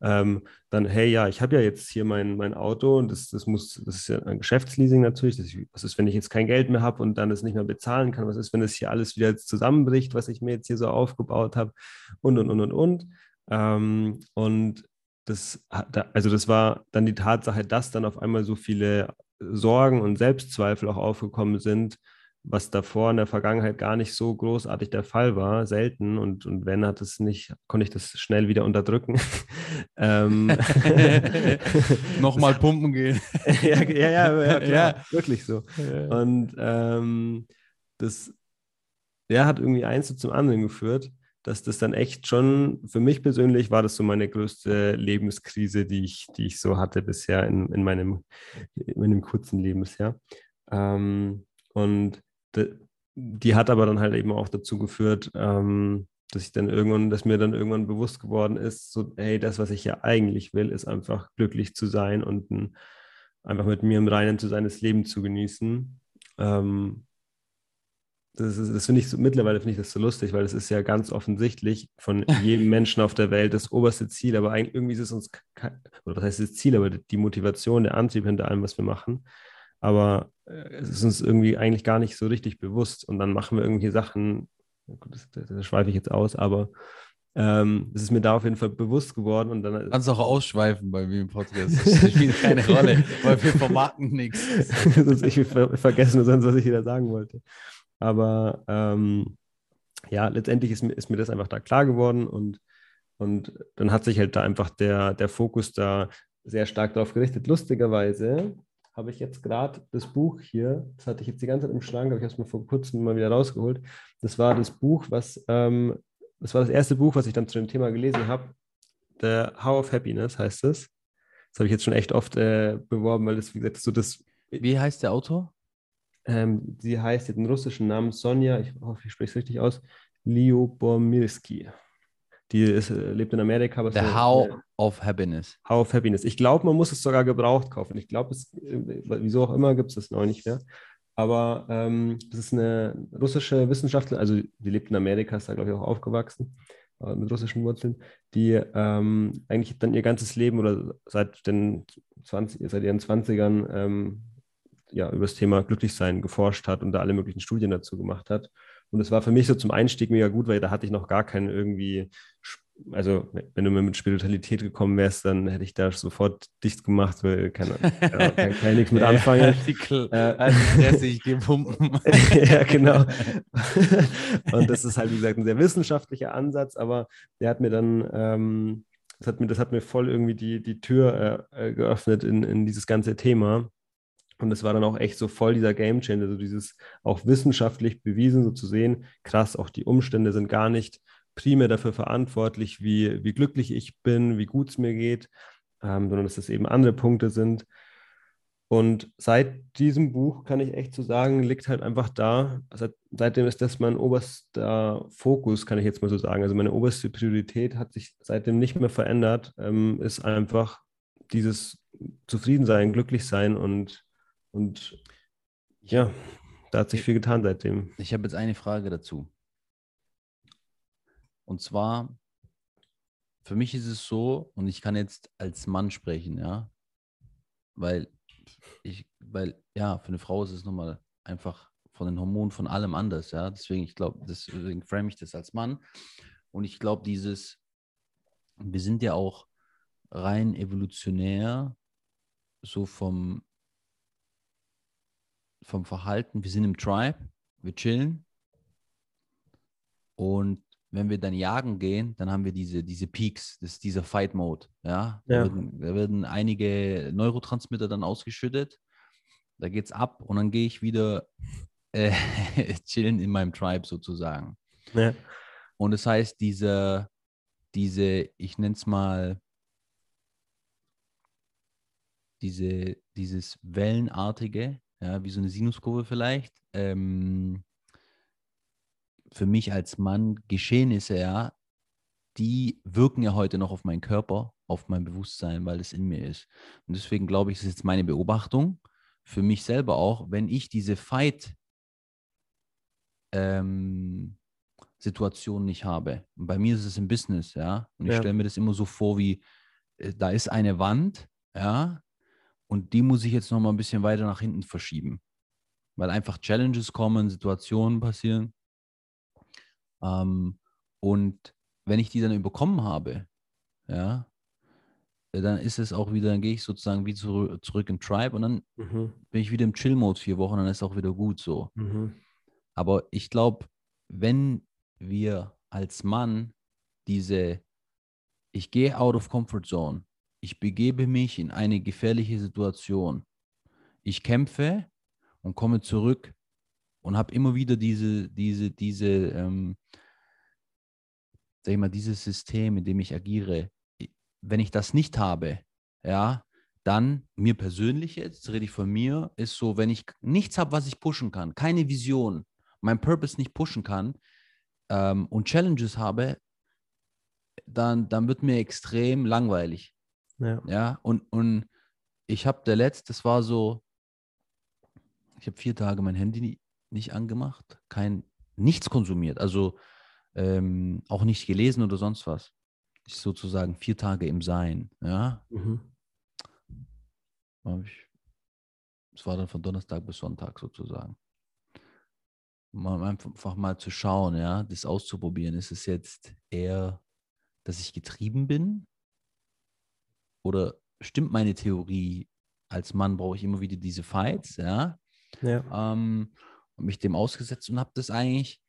A: ähm, dann, hey, ja, ich habe ja jetzt hier mein, mein Auto und das, das muss, das ist ja ein Geschäftsleasing natürlich. Das, was ist, wenn ich jetzt kein Geld mehr habe und dann es nicht mehr bezahlen kann? Was ist, wenn das hier alles wieder zusammenbricht, was ich mir jetzt hier so aufgebaut habe? Und, und, und, und, und. Ähm, und das, also das war dann die Tatsache, dass dann auf einmal so viele Sorgen und Selbstzweifel auch aufgekommen sind, was davor in der Vergangenheit gar nicht so großartig der Fall war, selten. Und, und wenn hat es nicht, konnte ich das schnell wieder unterdrücken. <laughs> ähm, <laughs>
B: Nochmal pumpen gehen. <laughs>
A: ja, ja, ja, ja, klar, ja, wirklich so. Ja. Und ähm, das ja, hat irgendwie eins zum anderen geführt, dass das dann echt schon, für mich persönlich war das so meine größte Lebenskrise, die ich, die ich so hatte bisher in, in, meinem, in meinem kurzen Leben bisher. Ähm, und die hat aber dann halt eben auch dazu geführt, ähm, dass ich dann irgendwann, dass mir dann irgendwann bewusst geworden ist, so, hey, das, was ich ja eigentlich will, ist einfach glücklich zu sein und ein, einfach mit mir im Reinen zu sein, das Leben zu genießen. Ähm, das, das finde ich so, mittlerweile finde ich das so lustig, weil es ist ja ganz offensichtlich von jedem <laughs> Menschen auf der Welt das oberste Ziel, aber eigentlich irgendwie ist es uns, oder was heißt das Ziel, aber die Motivation, der Antrieb hinter allem, was wir machen, aber äh, es ist uns irgendwie eigentlich gar nicht so richtig bewusst und dann machen wir irgendwelche Sachen, das, das, das schweife ich jetzt aus, aber ähm, es ist mir da auf jeden Fall bewusst geworden und dann.
B: Kannst auch ausschweifen bei mir im Podcast. <laughs> Das spielt keine Rolle, weil wir vermarkten nichts. <laughs>
A: ich will ver vergessen sonst, was ich wieder sagen wollte. Aber ähm, ja, letztendlich ist mir, ist mir das einfach da klar geworden und, und dann hat sich halt da einfach der, der Fokus da sehr stark darauf gerichtet. Lustigerweise habe ich jetzt gerade das Buch hier, das hatte ich jetzt die ganze Zeit im Schrank, aber ich habe es mir vor kurzem mal wieder rausgeholt. Das war das Buch, was, ähm, das war das erste Buch, was ich dann zu dem Thema gelesen habe. The How of Happiness heißt es. Das habe ich jetzt schon echt oft äh, beworben, weil das, wie gesagt, so das.
B: Wie heißt der Autor?
A: Ähm, sie heißt den russischen Namen Sonja, ich hoffe, ich spreche es richtig aus, Liobomirski. Die ist, äh, lebt in Amerika.
B: The How of Happiness.
A: How of Happiness. Ich glaube, man muss es sogar gebraucht kaufen. Ich glaube, äh, wieso auch immer, gibt es das noch nicht mehr. Aber ähm, das ist eine russische Wissenschaftlerin, also die lebt in Amerika, ist da, glaube ich, auch aufgewachsen äh, mit russischen Wurzeln, die ähm, eigentlich dann ihr ganzes Leben oder seit den 20, seit ihren 20ern ähm, ja, über das Thema Glücklichsein geforscht hat und da alle möglichen Studien dazu gemacht hat. Und es war für mich so zum Einstieg mega gut, weil da hatte ich noch gar keinen irgendwie, also wenn du mir mit Spiritualität gekommen wärst, dann hätte ich da sofort dicht gemacht, weil keine, <laughs> ja, kann, kann ich nichts mit anfangen. Artikel, äh, <laughs> gepumpen. <laughs> ja, genau. und das ist halt, wie gesagt, ein sehr wissenschaftlicher Ansatz, aber der hat mir dann, ähm, das, hat mir, das hat mir voll irgendwie die, die Tür äh, geöffnet in, in dieses ganze Thema. Und es war dann auch echt so voll dieser Game Changer, also dieses auch wissenschaftlich bewiesen, so zu sehen, krass, auch die Umstände sind gar nicht primär dafür verantwortlich, wie, wie glücklich ich bin, wie gut es mir geht, ähm, sondern dass es eben andere Punkte sind. Und seit diesem Buch kann ich echt so sagen, liegt halt einfach da. Seit, seitdem ist das mein oberster Fokus, kann ich jetzt mal so sagen. Also meine oberste Priorität hat sich seitdem nicht mehr verändert, ähm, ist einfach dieses Zufriedensein, Glücklichsein und und ja, da hat sich viel getan seitdem.
B: Ich habe jetzt eine Frage dazu. Und zwar, für mich ist es so, und ich kann jetzt als Mann sprechen, ja, weil ich, weil, ja, für eine Frau ist es nochmal einfach von den Hormonen, von allem anders, ja. Deswegen, ich glaube, deswegen frame ich das als Mann. Und ich glaube, dieses, wir sind ja auch rein evolutionär, so vom, vom Verhalten, wir sind im Tribe, wir chillen. Und wenn wir dann jagen gehen, dann haben wir diese, diese Peaks, das ist dieser Fight Mode. Ja? Da, Werden, da werden einige Neurotransmitter dann ausgeschüttet. Da geht's ab und dann gehe ich wieder äh, <laughs> chillen in meinem Tribe sozusagen. Ja. Und das heißt, diese, diese, ich nenne es mal, diese, dieses Wellenartige, ja, wie so eine Sinuskurve vielleicht. Ähm, für mich als Mann Geschehnisse, ja, die wirken ja heute noch auf meinen Körper, auf mein Bewusstsein, weil es in mir ist. Und deswegen glaube ich, das ist jetzt meine Beobachtung für mich selber auch, wenn ich diese Fight ähm, Situation nicht habe. Und bei mir ist es im Business, ja. Und ich ja. stelle mir das immer so vor, wie äh, da ist eine Wand, ja, und die muss ich jetzt noch mal ein bisschen weiter nach hinten verschieben, weil einfach Challenges kommen, Situationen passieren. Ähm, und wenn ich die dann überkommen habe, ja, dann ist es auch wieder, dann gehe ich sozusagen wie zurück, zurück im Tribe und dann mhm. bin ich wieder im Chill-Mode vier Wochen, dann ist es auch wieder gut so. Mhm. Aber ich glaube, wenn wir als Mann diese, ich gehe out of comfort zone, ich begebe mich in eine gefährliche Situation. Ich kämpfe und komme zurück und habe immer wieder diese, diese, diese, ähm, sag ich mal, dieses System, in dem ich agiere. Wenn ich das nicht habe, ja, dann mir persönlich jetzt, rede ich von mir, ist so, wenn ich nichts habe, was ich pushen kann, keine Vision, mein Purpose nicht pushen kann ähm, und Challenges habe, dann, dann wird mir extrem langweilig. Ja. ja und, und ich habe der letzte, das war so, ich habe vier Tage mein Handy nicht angemacht, kein, nichts konsumiert, also ähm, auch nicht gelesen oder sonst was. Ich sozusagen vier Tage im Sein, ja. Mhm. Es war dann von Donnerstag bis Sonntag sozusagen. Um einfach mal zu schauen, ja, das auszuprobieren. Ist es jetzt eher, dass ich getrieben bin oder stimmt meine Theorie, als Mann brauche ich immer wieder diese Fights, ja. ja. Ähm, und mich dem ausgesetzt und habe das eigentlich,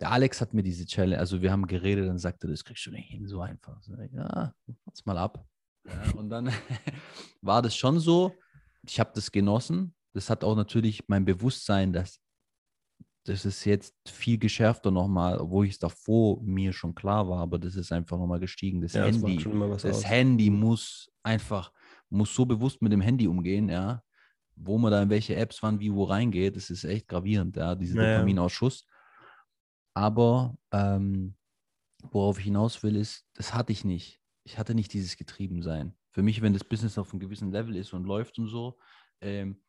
B: der Alex hat mir diese Challenge, also wir haben geredet, dann sagte, das kriegst du nicht hin, so einfach. So, ja, mach's mal ab. Ja, und dann <laughs> war das schon so, ich habe das genossen. Das hat auch natürlich mein Bewusstsein, dass das ist jetzt viel geschärfter nochmal, obwohl ich es davor mir schon klar war, aber das ist einfach nochmal gestiegen. Das ja, Handy, das, das Handy muss einfach, muss so bewusst mit dem Handy umgehen, ja, wo man da in welche Apps wann wie wo reingeht, das ist echt gravierend, ja, dieser naja. Dopaminausschuss. Aber ähm, worauf ich hinaus will, ist, das hatte ich nicht. Ich hatte nicht dieses Getriebensein. Für mich, wenn das Business auf einem gewissen Level ist und läuft und so, ähm,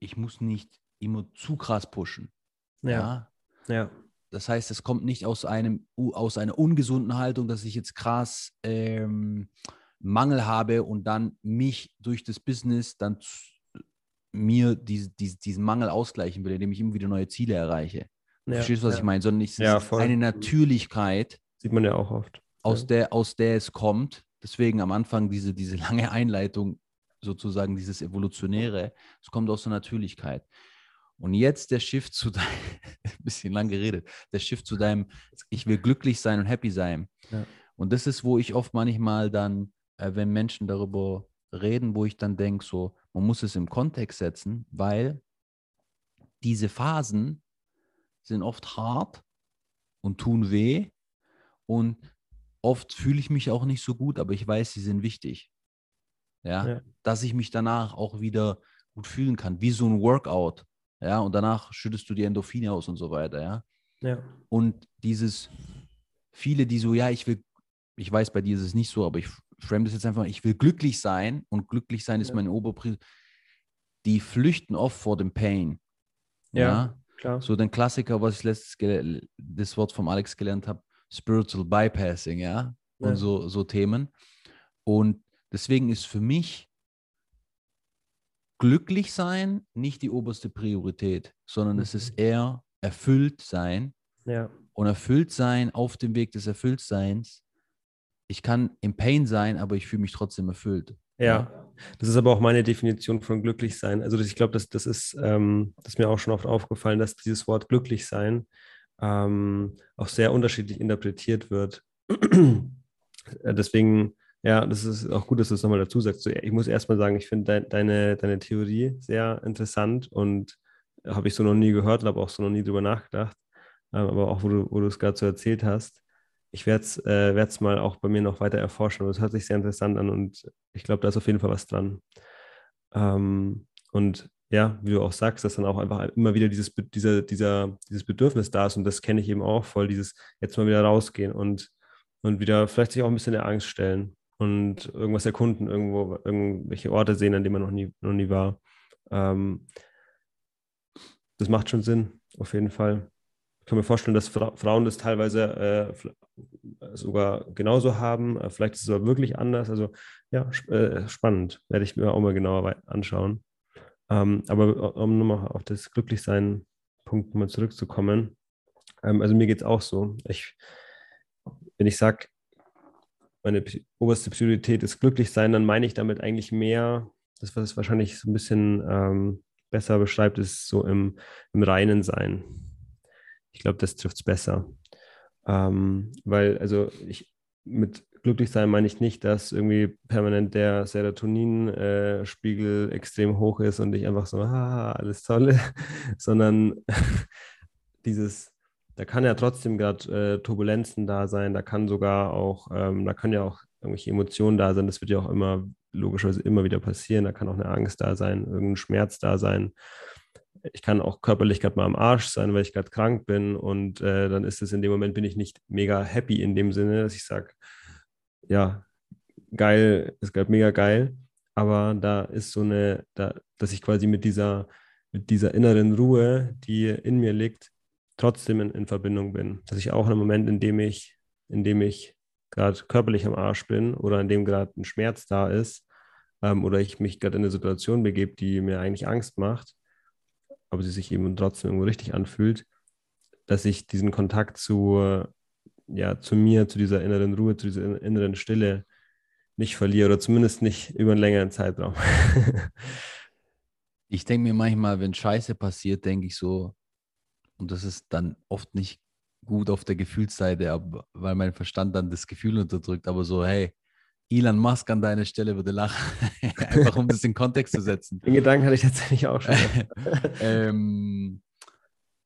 B: ich muss nicht immer zu krass pushen.
A: Ja.
B: ja.
A: Ja.
B: Das heißt, es kommt nicht aus, einem, aus einer ungesunden Haltung, dass ich jetzt krass ähm, Mangel habe und dann mich durch das Business dann mir diese, diese, diesen Mangel ausgleichen will, indem ich immer wieder neue Ziele erreiche. Ja, Verstehst du, was ja. ich meine? Sondern es
A: ja,
B: ist eine Natürlichkeit.
A: Sieht man ja auch oft.
B: Aus, Der, aus der es kommt. Deswegen am Anfang diese, diese lange Einleitung, sozusagen dieses Evolutionäre. Es kommt aus der Natürlichkeit. Und jetzt der Shift zu deinem, ein <laughs> bisschen lang geredet, der Shift zu deinem, ich will glücklich sein und happy sein. Ja. Und das ist, wo ich oft manchmal dann, äh, wenn Menschen darüber reden, wo ich dann denke, so, man muss es im Kontext setzen, weil diese Phasen sind oft hart und tun weh und oft fühle ich mich auch nicht so gut, aber ich weiß, sie sind wichtig. Ja? ja, dass ich mich danach auch wieder gut fühlen kann, wie so ein Workout. Ja, und danach schüttest du die Endorphine aus und so weiter. Ja,
A: ja.
B: und dieses viele, die so, ja, ich will, ich weiß, bei dir ist es nicht so, aber ich frame das jetzt einfach, ich will glücklich sein und glücklich sein ist ja. meine Oberprise. Die flüchten oft vor dem Pain.
A: Ja, ja, klar.
B: So den Klassiker, was ich letztes das Wort vom Alex gelernt habe, Spiritual Bypassing, ja, und so, so Themen. Und deswegen ist für mich glücklich sein nicht die oberste Priorität, sondern mhm. es ist mhm. eher erfüllt sein.
A: Ja.
B: Und erfüllt sein auf dem Weg des Erfülltseins ich kann im Pain sein, aber ich fühle mich trotzdem erfüllt.
A: Ja. ja. das ist aber auch meine Definition von glücklich sein. Also ich glaube, das, das, ist, ähm, das ist mir auch schon oft aufgefallen, dass dieses Wort glücklich sein ähm, auch sehr unterschiedlich interpretiert wird. <clears throat> Deswegen, ja, das ist auch gut, dass du es nochmal dazu sagst. Ich muss erstmal sagen, ich finde de deine, deine Theorie sehr interessant und habe ich so noch nie gehört und habe auch so noch nie drüber nachgedacht. Ähm, aber auch, wo du, wo es gerade so erzählt hast, ich werde es äh, mal auch bei mir noch weiter erforschen. Es hört sich sehr interessant an und ich glaube, da ist auf jeden Fall was dran. Ähm, und ja, wie du auch sagst, dass dann auch einfach immer wieder dieses, dieser, dieser, dieses Bedürfnis da ist und das kenne ich eben auch voll, dieses jetzt mal wieder rausgehen und, und wieder vielleicht sich auch ein bisschen der Angst stellen und irgendwas erkunden, irgendwo, irgendwelche Orte sehen, an denen man noch nie, noch nie war. Ähm, das macht schon Sinn, auf jeden Fall. Ich kann mir vorstellen, dass Fra Frauen das teilweise äh, sogar genauso haben. Äh, vielleicht ist es aber wirklich anders. Also ja, sp äh, spannend. Werde ich mir auch mal genauer anschauen. Ähm, aber um nochmal auf das Glücklichsein-Punkt mal zurückzukommen. Ähm, also mir geht es auch so. Ich, wenn ich sage, meine oberste Priorität ist Glücklichsein, dann meine ich damit eigentlich mehr, das, was es wahrscheinlich so ein bisschen ähm, besser beschreibt, ist so im, im reinen Sein ich glaube, das trifft es besser. Ähm, weil, also ich mit glücklich sein meine ich nicht, dass irgendwie permanent der Serotonin-Spiegel äh, extrem hoch ist und ich einfach so, ah, alles tolle, <laughs> sondern <laughs> dieses, da kann ja trotzdem gerade äh, Turbulenzen da sein, da kann sogar auch, ähm, da können ja auch irgendwelche Emotionen da sein, das wird ja auch immer logischerweise immer wieder passieren, da kann auch eine Angst da sein, irgendein Schmerz da sein. Ich kann auch körperlich gerade mal am Arsch sein, weil ich gerade krank bin und äh, dann ist es in dem Moment, bin ich nicht mega happy in dem Sinne, dass ich sage, ja, geil, ist gerade mega geil, aber da ist so eine, da, dass ich quasi mit dieser, mit dieser inneren Ruhe, die in mir liegt, trotzdem in, in Verbindung bin. Dass ich auch in einem Moment, in dem ich, in dem ich gerade körperlich am Arsch bin oder in dem gerade ein Schmerz da ist ähm, oder ich mich gerade in eine Situation begebe, die mir eigentlich Angst macht, aber sie sich eben trotzdem irgendwo richtig anfühlt, dass ich diesen Kontakt zu, ja, zu mir, zu dieser inneren Ruhe, zu dieser inneren Stille nicht verliere oder zumindest nicht über einen längeren Zeitraum. <laughs>
B: ich denke mir manchmal, wenn Scheiße passiert, denke ich so, und das ist dann oft nicht gut auf der Gefühlsseite, weil mein Verstand dann das Gefühl unterdrückt, aber so, hey, Elon Musk an deiner Stelle würde lachen. <laughs> Einfach um das in Kontext zu setzen.
A: Den Gedanken hatte ich tatsächlich auch schon. <laughs>
B: ähm,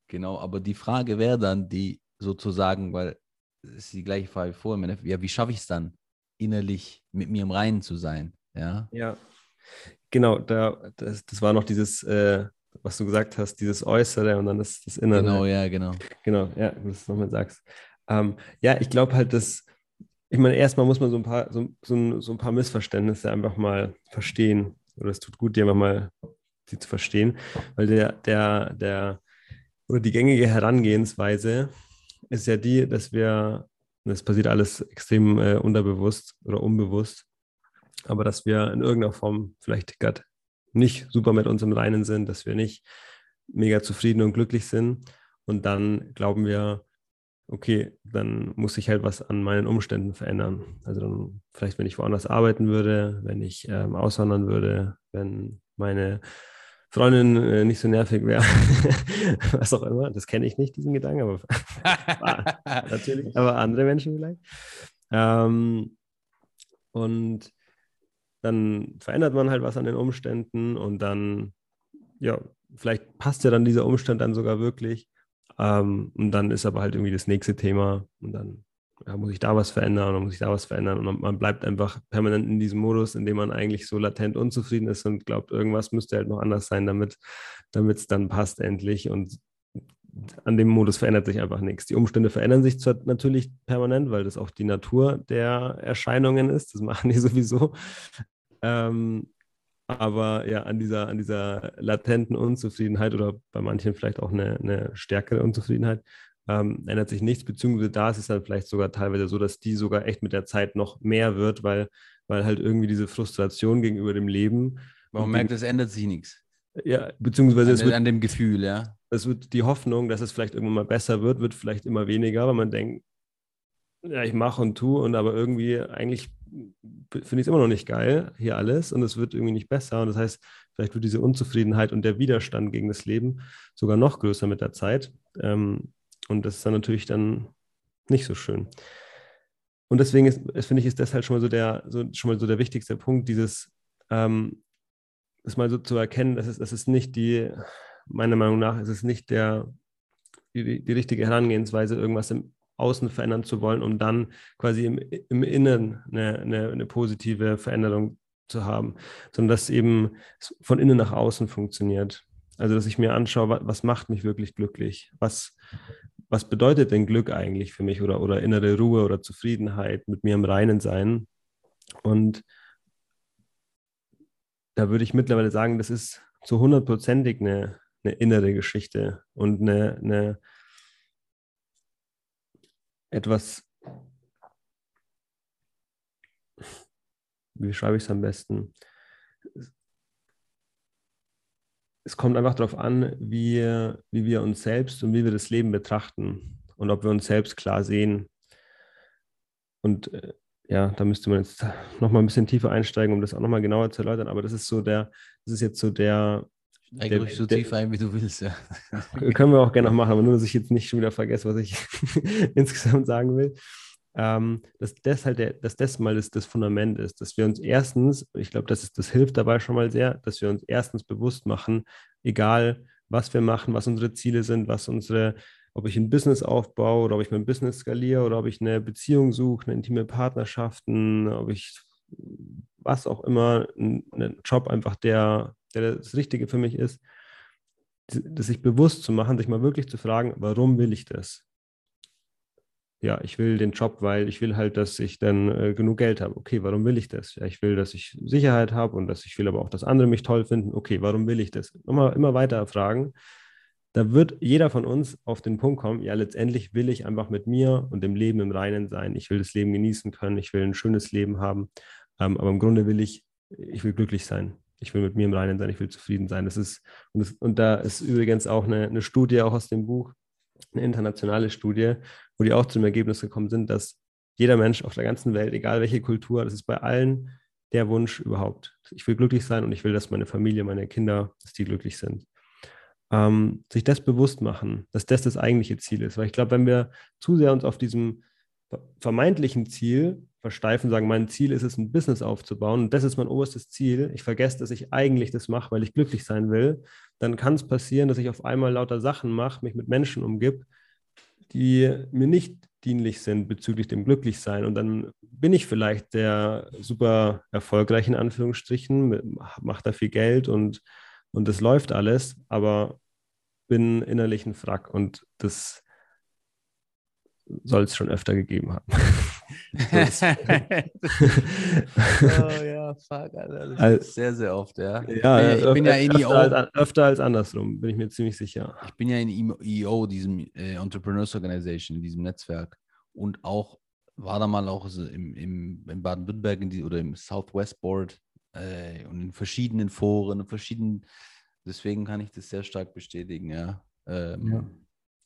B: genau, aber die Frage wäre dann, die sozusagen, weil es ist die gleiche Frage wie vorher, ja, wie schaffe ich es dann, innerlich mit mir im Reinen zu sein? Ja,
A: ja. genau, da, das, das war noch dieses, äh, was du gesagt hast, dieses Äußere und dann das, das Innere.
B: Genau, ja, genau.
A: Genau, ja, du es nochmal sagst. Ähm, ja, ich glaube halt, dass, ich meine, erstmal muss man so ein paar, so, so, so ein paar Missverständnisse einfach mal verstehen. Oder es tut gut, die einfach mal die zu verstehen. Weil der, der, der, oder die gängige Herangehensweise ist ja die, dass wir, das passiert alles extrem äh, unterbewusst oder unbewusst, aber dass wir in irgendeiner Form vielleicht gerade nicht super mit uns im Reinen sind, dass wir nicht mega zufrieden und glücklich sind. Und dann glauben wir, okay, dann muss sich halt was an meinen Umständen verändern. Also dann vielleicht, wenn ich woanders arbeiten würde, wenn ich ähm, auswandern würde, wenn meine Freundin äh, nicht so nervig wäre, <laughs> was auch immer. Das kenne ich nicht, diesen Gedanken, aber <laughs> natürlich, aber andere Menschen vielleicht. Ähm, und dann verändert man halt was an den Umständen und dann, ja, vielleicht passt ja dann dieser Umstand dann sogar wirklich. Ähm, und dann ist aber halt irgendwie das nächste Thema und dann ja, muss ich da was verändern oder muss ich da was verändern und man bleibt einfach permanent in diesem Modus, in dem man eigentlich so latent unzufrieden ist und glaubt, irgendwas müsste halt noch anders sein, damit es dann passt endlich und an dem Modus verändert sich einfach nichts. Die Umstände verändern sich zwar natürlich permanent, weil das auch die Natur der Erscheinungen ist, das machen die <laughs> sowieso. Ähm, aber ja, an dieser, an dieser latenten Unzufriedenheit oder bei manchen vielleicht auch eine, eine stärkere Unzufriedenheit ähm, ändert sich nichts, beziehungsweise da ist es dann vielleicht sogar teilweise so, dass die sogar echt mit der Zeit noch mehr wird, weil, weil halt irgendwie diese Frustration gegenüber dem Leben.
B: Man merkt, es ändert sich nichts.
A: Ja, beziehungsweise
B: an,
A: es wird,
B: an dem Gefühl, ja.
A: Es wird die Hoffnung, dass es vielleicht irgendwann mal besser wird, wird vielleicht immer weniger, weil man denkt, ja, ich mache und tue und aber irgendwie eigentlich finde ich es immer noch nicht geil, hier alles und es wird irgendwie nicht besser und das heißt, vielleicht wird diese Unzufriedenheit und der Widerstand gegen das Leben sogar noch größer mit der Zeit ähm, und das ist dann natürlich dann nicht so schön. Und deswegen ist, finde ich, ist das halt schon mal so der, so, schon mal so der wichtigste Punkt, dieses, ähm, das mal so zu erkennen, dass es, das ist nicht die, meiner Meinung nach, ist es nicht der, die, die richtige Herangehensweise, irgendwas im Außen verändern zu wollen, um dann quasi im, im Innen eine, eine, eine positive Veränderung zu haben, sondern dass eben von innen nach außen funktioniert. Also, dass ich mir anschaue, was, macht mich wirklich glücklich? Was, was bedeutet denn Glück eigentlich für mich oder, oder innere Ruhe oder Zufriedenheit, mit mir im Reinen sein? Und da würde ich mittlerweile sagen, das ist zu hundertprozentig eine, eine innere Geschichte und eine, eine etwas, wie schreibe ich es am besten? es kommt einfach darauf an, wie, wie wir uns selbst und wie wir das Leben betrachten und ob wir uns selbst klar sehen. Und äh, ja, da müsste man jetzt nochmal ein bisschen tiefer einsteigen, um das auch nochmal genauer zu erläutern. Aber das ist so der, das ist jetzt so der.
B: Eigentlich so tief ein, wie du willst, ja.
A: Können wir auch gerne noch machen, aber nur, dass ich jetzt nicht schon wieder vergesse, was ich <laughs> insgesamt sagen will ähm, dass das halt der, dass das mal das, das Fundament ist, dass wir uns erstens, ich glaube, das, ist, das hilft dabei schon mal sehr, dass wir uns erstens bewusst machen, egal was wir machen, was unsere Ziele sind, was unsere, ob ich ein Business aufbaue oder ob ich mein Business skaliere oder ob ich eine Beziehung suche, eine intime Partnerschaften, ob ich was auch immer, einen Job einfach, der, der das Richtige für mich ist, das sich bewusst zu machen, sich mal wirklich zu fragen, warum will ich das? ja, ich will den Job, weil ich will halt, dass ich dann äh, genug Geld habe. Okay, warum will ich das? Ja, ich will, dass ich Sicherheit habe und dass ich will aber auch, dass andere mich toll finden. Okay, warum will ich das? Nochmal immer weiter fragen. Da wird jeder von uns auf den Punkt kommen, ja, letztendlich will ich einfach mit mir und dem Leben im Reinen sein. Ich will das Leben genießen können. Ich will ein schönes Leben haben. Ähm, aber im Grunde will ich, ich will glücklich sein. Ich will mit mir im Reinen sein. Ich will zufrieden sein. Das ist, und, das, und da ist übrigens auch eine, eine Studie auch aus dem Buch, eine internationale Studie, wo die auch zum Ergebnis gekommen sind, dass jeder Mensch auf der ganzen Welt, egal welche Kultur, das ist bei allen der Wunsch überhaupt. Ich will glücklich sein und ich will, dass meine Familie, meine Kinder, dass die glücklich sind. Ähm, sich das bewusst machen, dass das das eigentliche Ziel ist. Weil ich glaube, wenn wir zu sehr uns auf diesem vermeintlichen Ziel versteifen, sagen, mein Ziel ist es, ein Business aufzubauen. Und das ist mein oberstes Ziel, ich vergesse, dass ich eigentlich das mache, weil ich glücklich sein will, dann kann es passieren, dass ich auf einmal lauter Sachen mache, mich mit Menschen umgib, die mir nicht dienlich sind bezüglich dem Glücklichsein. Und dann bin ich vielleicht der super erfolgreich in Anführungsstrichen, macht da viel Geld und, und das läuft alles, aber bin innerlich ein Frack. Und das soll es schon öfter gegeben haben. <laughs>
B: oh ja, fuck, Alter.
A: Also-
B: sehr, sehr oft, ja.
A: Ja,
B: ich bin ja in
A: öfter,
B: EO.
A: als, öfter als andersrum, bin ich mir ziemlich sicher.
B: Ich bin ja in EO, diesem äh, Entrepreneurs Organization, in diesem Netzwerk. Und auch, war da mal auch so im, im, in Baden-Württemberg oder im Southwest Board äh, und in verschiedenen Foren, in verschiedenen, deswegen kann ich das sehr stark bestätigen, ja. Ähm,
A: Ja.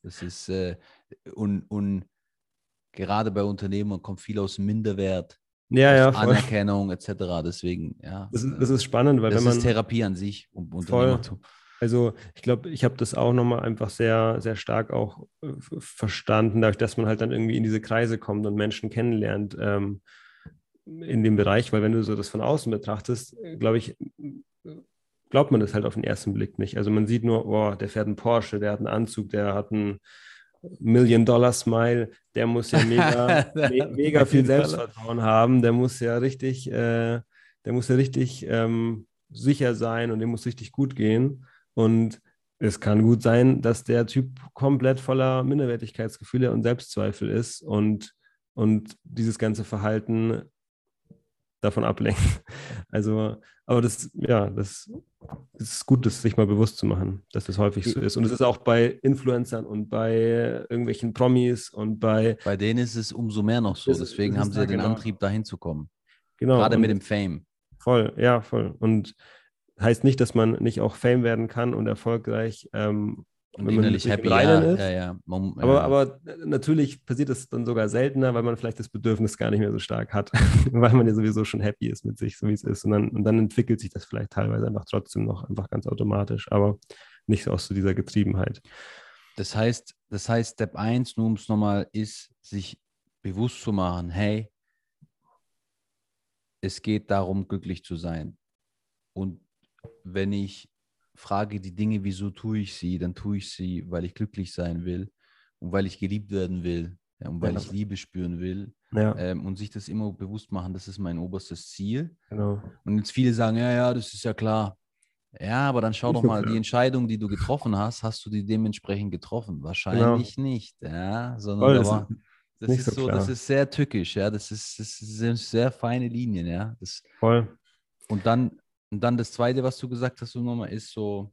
B: Das ist, äh, und, und gerade bei Unternehmen kommt viel aus Minderwert,
A: Ja, ja,
B: aus
A: voll.
B: Anerkennung etc. Deswegen, ja.
A: Das ist, das ist spannend, weil
B: das
A: wenn man.
B: ist Therapie an sich. Um,
A: Voll.
B: Unternehmertum.
A: Also ich glaube, ich habe das auch nochmal einfach sehr, sehr stark auch äh, verstanden, dadurch, dass man halt dann irgendwie in diese Kreise kommt und Menschen kennenlernt ähm, in dem Bereich, weil wenn du so das von außen betrachtest, glaube ich, glaubt man das halt auf den ersten Blick nicht. Also man sieht nur, oh, der fährt einen Porsche, der hat einen Anzug, der hat einen Million-Dollar-Smile, der muss ja mega, <laughs> me mega viel
B: Million Dollar.
A: Selbstvertrauen haben, der muss ja richtig, äh, der muss ja richtig ähm, sicher sein und dem muss richtig gut gehen. Und es kann gut sein, dass der Typ komplett voller Minderwertigkeitsgefühle und Selbstzweifel ist und, und dieses ganze Verhalten davon ablenkt. <laughs> Also, aber das, ja, das, das ist gut, das sich mal bewusst zu machen, dass das häufig so ist. Und es ist auch bei Influencern und bei irgendwelchen Promis und bei,
B: Bei denen ist es umso mehr noch so. Deswegen haben sie ja den
A: genau.
B: Antrieb, dahin zu kommen.
A: genau.
B: Gerade mit dem Fame.
A: Voll, ja, voll. Und heißt nicht, dass man nicht auch Fame werden kann und erfolgreich, ähm,
B: Und
A: wenn man
B: innerlich happy. Ja,
A: ist.
B: ja, ja. Man,
A: Aber, aber natürlich passiert es dann sogar seltener, weil man vielleicht das Bedürfnis gar nicht mehr so stark hat, <laughs> weil man ja sowieso schon happy ist mit sich, so wie es ist. Und dann, und dann entwickelt sich das vielleicht teilweise einfach trotzdem noch einfach ganz automatisch, aber nicht aus so dieser Getriebenheit.
B: Das heißt, das heißt, Step 1, nur um es nochmal, ist, sich bewusst zu machen, hey, es geht darum, glücklich zu sein. Und wenn ich frage die Dinge, wieso tue ich sie, dann tue ich sie, weil ich glücklich sein will und weil ich geliebt werden will ja, und weil
A: Ja.
B: ich Liebe spüren will
A: Ja,
B: ähm, und sich das immer bewusst machen, das ist mein oberstes Ziel.
A: genau.
B: Und jetzt viele sagen, ja, ja, das ist ja klar. Ja, aber dann schau
A: Nicht
B: doch mal, die. Entscheidung, die du getroffen hast, hast du die dementsprechend getroffen? Wahrscheinlich nicht, ja, sondern
A: Voll,
B: da
A: das ist so
B: so, das ist sehr tückisch, ja, das ist, das sind sehr feine Linien, ja. Das,
A: voll.
B: und dann, und dann das Zweite, was du gesagt hast, nochmal, ist so,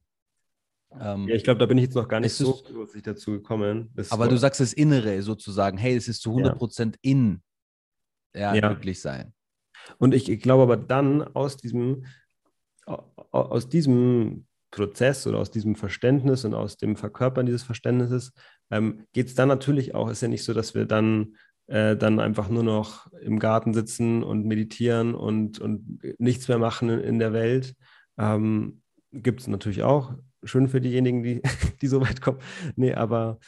B: ähm,
A: Ja, ich glaube, da bin ich jetzt noch gar nicht so kürzlich dazu gekommen. Das
B: aber du sagst das Innere sozusagen, hey, es ist zu 100% in, ja,
A: Ja.
B: glücklich sein.
A: Und ich, ich glaube aber dann aus diesem, au- au- aus diesem Prozess oder aus diesem Verständnis und aus dem Verkörpern dieses Verständnisses ähm, geht es dann natürlich auch, ist ja nicht so, dass wir dann, äh, dann einfach nur noch im Garten sitzen und meditieren und, und nichts mehr machen in, in der Welt. Ähm, Gibt es natürlich auch. Schön für diejenigen, die, <laughs> die so weit kommen. Nee, aber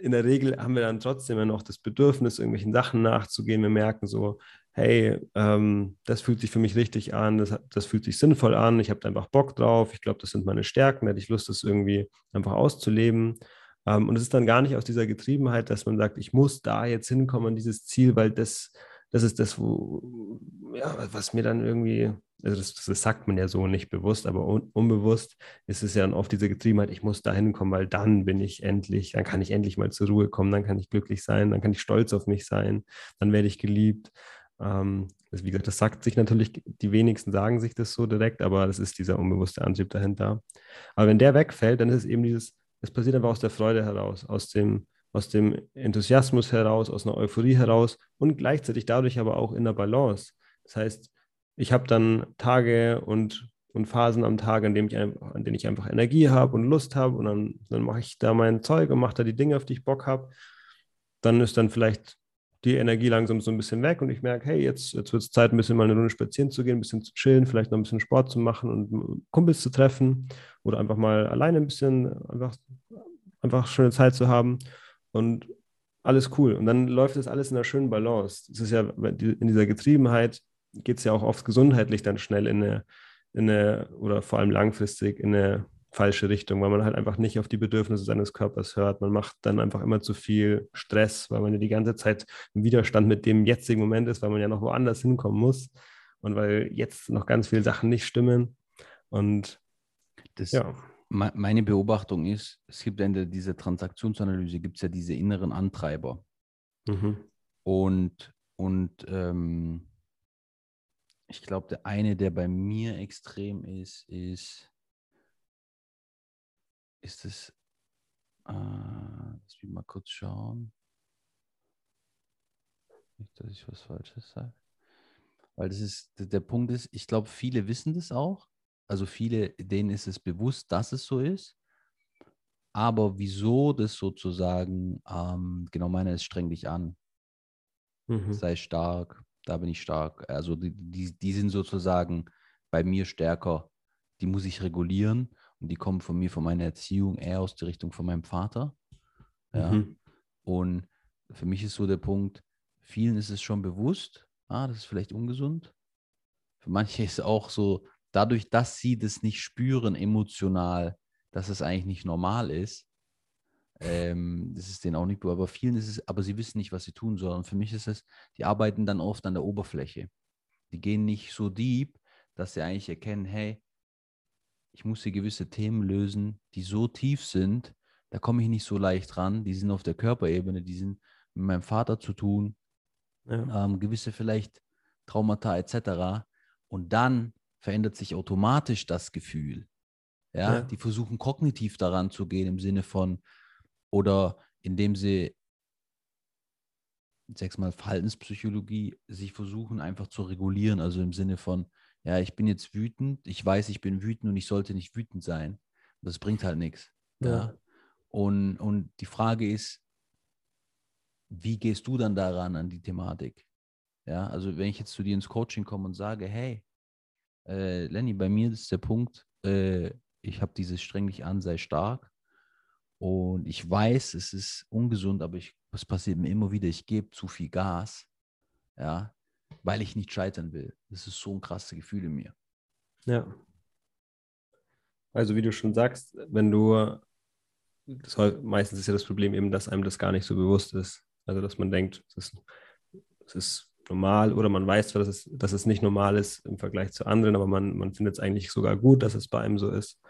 A: in der Regel haben wir dann trotzdem ja noch das Bedürfnis, irgendwelchen Sachen nachzugehen. Wir merken so, hey, ähm, das fühlt sich für mich richtig an, das, das fühlt sich sinnvoll an, ich habe da einfach Bock drauf, ich glaube, das sind meine Stärken, da hätte ich Lust, das irgendwie einfach auszuleben. Ähm, und es ist dann gar nicht aus dieser Getriebenheit, dass man sagt, ich muss da jetzt hinkommen an dieses Ziel, weil das, das ist das, wo, ja, was mir dann irgendwie, also das, das sagt man ja so nicht bewusst, aber un, unbewusst ist es ja dann oft diese Getriebenheit, ich muss da hinkommen, weil dann bin ich endlich, dann kann ich endlich mal zur Ruhe kommen, dann kann ich glücklich sein, dann kann ich stolz auf mich sein, dann werde ich geliebt. Ähm, das, wie gesagt, das sagt sich natürlich, die wenigsten sagen sich das so direkt, aber das ist dieser unbewusste Antrieb dahinter. Aber wenn der wegfällt, dann ist es eben dieses, es passiert einfach aus der Freude heraus, aus dem, aus dem Enthusiasmus heraus, aus einer Euphorie heraus und gleichzeitig dadurch aber auch in der Balance. Das heißt, ich habe dann Tage und, und Phasen am Tag, an, dem ich, an denen ich einfach Energie habe und Lust habe und dann, dann mache ich da mein Zeug und mache da die Dinge, auf die ich Bock habe. Dann ist dann vielleicht die Energie langsam so ein bisschen weg und ich merke, hey, jetzt, jetzt wird es Zeit, ein bisschen mal eine Runde spazieren zu gehen, ein bisschen zu chillen, vielleicht noch ein bisschen Sport zu machen und Kumpels zu treffen oder einfach mal alleine ein bisschen einfach, einfach schöne Zeit zu haben und alles cool. Und dann läuft das alles in einer schönen Balance. Es ist ja in dieser Getriebenheit geht es ja auch oft gesundheitlich dann schnell in eine, in eine oder vor allem langfristig in eine falsche Richtung, weil man halt einfach nicht auf die Bedürfnisse seines Körpers hört. Man macht dann einfach immer zu viel Stress, weil man ja die ganze Zeit im Widerstand mit dem jetzigen Moment ist, weil man ja noch woanders hinkommen muss und weil jetzt noch ganz viele Sachen nicht stimmen. Und
B: Das, ja. Meine Beobachtung ist, es gibt in dieser Transaktionsanalyse gibt es ja diese inneren Antreiber. Mhm. Und, und ähm, ich glaube, der eine, der bei mir extrem ist, ist, ist es, äh, lass mich mal kurz schauen. Nicht, dass ich was Falsches sage. Weil das ist, der Punkt ist, ich glaube, viele wissen das auch. Also viele, denen ist es bewusst, dass es so ist. Aber wieso das sozusagen, ähm, genau meiner ist, streng dich an. Mhm. Sei stark, da bin ich stark. Also die, die, die sind sozusagen bei mir stärker. Die muss ich regulieren und die kommen von mir, von meiner Erziehung, eher aus der Richtung von meinem Vater. Ja. Mhm. Und für mich ist so der Punkt, vielen ist es schon bewusst, ah, das ist vielleicht ungesund. Für manche <laughs> ist es auch so, dadurch, dass sie das nicht spüren emotional, dass es eigentlich nicht normal ist, ähm, das ist denen auch nicht, aber vielen ist es, aber sie wissen nicht, was sie tun sollen. Für mich ist es, die arbeiten dann oft an der Oberfläche. Die gehen nicht so deep, dass sie eigentlich erkennen, hey, ich muss hier gewisse Themen lösen, die so tief sind, da komme ich nicht so leicht ran. Die sind auf der Körperebene, die sind mit meinem Vater zu tun, ja. ähm, gewisse vielleicht Traumata etc. Und dann verändert sich automatisch das Gefühl. Ja? ja, die versuchen kognitiv daran zu gehen im Sinne von, oder indem sie, sechs mal Verhaltenspsychologie, sich versuchen einfach zu regulieren, also im Sinne von, ja, ich bin jetzt wütend, ich weiß, ich bin wütend und ich sollte nicht wütend sein. Das bringt halt nichts. Ja. ja. Und, und die Frage ist, wie gehst du dann daran an die Thematik? Ja, also wenn ich jetzt zu dir ins Coaching komme und sage, hey, äh, Lenny, bei mir ist der Punkt, äh, ich habe dieses streng dich an, sei stark. Und ich weiß, es ist ungesund, aber ich, es passiert mir immer wieder, ich gebe zu viel Gas, ja, weil ich nicht scheitern will. Das ist so ein krasses Gefühl in mir.
A: Ja. Also wie du schon sagst, wenn du, das, meistens ist ja das Problem eben, dass einem das gar nicht so bewusst ist. Also dass man denkt, es ist, es ist normal oder man weiß zwar, dass es, dass es nicht normal ist im Vergleich zu anderen, aber man, man findet es eigentlich sogar gut, dass es bei einem so ist.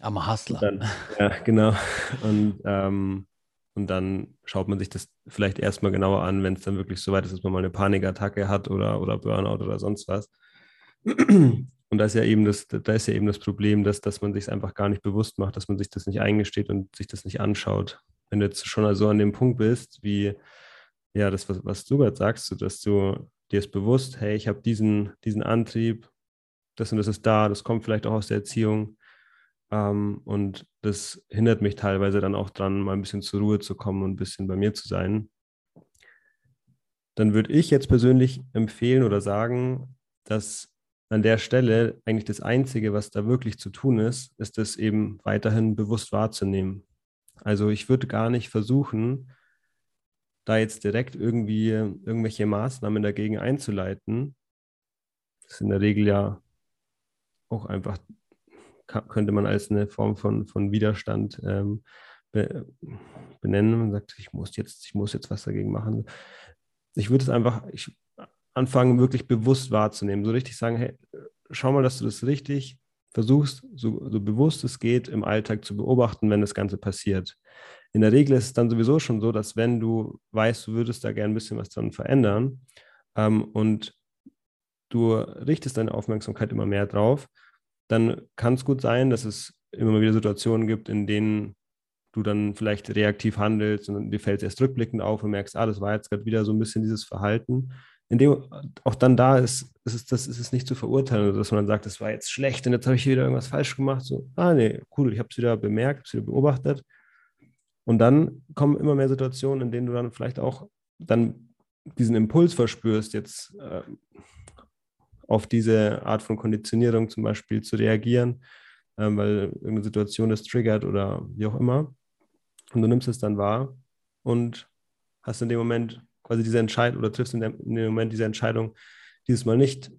B: Am Hustler.
A: Dann, ja, genau. Und, ähm, und dann schaut man sich das vielleicht erstmal genauer an, wenn es dann wirklich so weit ist, dass man mal eine Panikattacke hat oder, oder Burnout oder sonst was. <clears throat> Und da ist ja eben das, da ist ja eben das Problem, dass, dass man sich einfach gar nicht bewusst macht, dass man sich das nicht eingesteht und sich das nicht anschaut. Wenn du jetzt schon so an dem Punkt bist, wie ja, das, was, was du gerade sagst, dass du dir ist bewusst, hey, ich habe diesen, diesen Antrieb, das und das ist da, das kommt vielleicht auch aus der Erziehung. Ähm, und das hindert mich teilweise dann auch dran, mal ein bisschen zur Ruhe zu kommen und ein bisschen bei mir zu sein. Dann würde ich jetzt persönlich empfehlen oder sagen, dass an der Stelle eigentlich das Einzige, was da wirklich zu tun ist, ist es eben weiterhin bewusst wahrzunehmen. Also ich würde gar nicht versuchen, da jetzt direkt irgendwie irgendwelche Maßnahmen dagegen einzuleiten. Das ist in der Regel ja auch einfach könnte man als eine Form von, von Widerstand ähm, be, benennen und sagt, ich muss jetzt, ich muss jetzt was dagegen machen. Ich würde es einfach ich, anfangen, wirklich bewusst wahrzunehmen, so richtig sagen, hey, schau mal, dass du das richtig versuchst, so, so bewusst es geht, im Alltag zu beobachten, wenn das Ganze passiert. In der Regel ist es dann sowieso schon so, dass wenn du weißt, du würdest da gerne ein bisschen was dran verändern ähm, und du richtest deine Aufmerksamkeit immer mehr drauf, dann kann es gut sein, dass es immer wieder Situationen gibt, in denen du dann vielleicht reaktiv handelst und dir fällt es erst rückblickend auf und merkst, ah, das war jetzt gerade wieder so ein bisschen dieses Verhalten. In dem auch dann da ist, ist es, das ist es nicht zu verurteilen, dass man dann sagt, das war jetzt schlecht und jetzt habe ich wieder irgendwas falsch gemacht. So, ah, nee, cool, ich habe es wieder bemerkt, habe es wieder beobachtet. Und dann kommen immer mehr Situationen, in denen du dann vielleicht auch dann diesen Impuls verspürst, jetzt äh, auf diese Art von Konditionierung zum Beispiel zu reagieren, ähm, weil irgendeine Situation das triggert oder wie auch immer. Und du nimmst es dann wahr und hast in dem Moment quasi diese Entscheidung oder triffst in dem, in dem Moment diese Entscheidung, dieses Mal nicht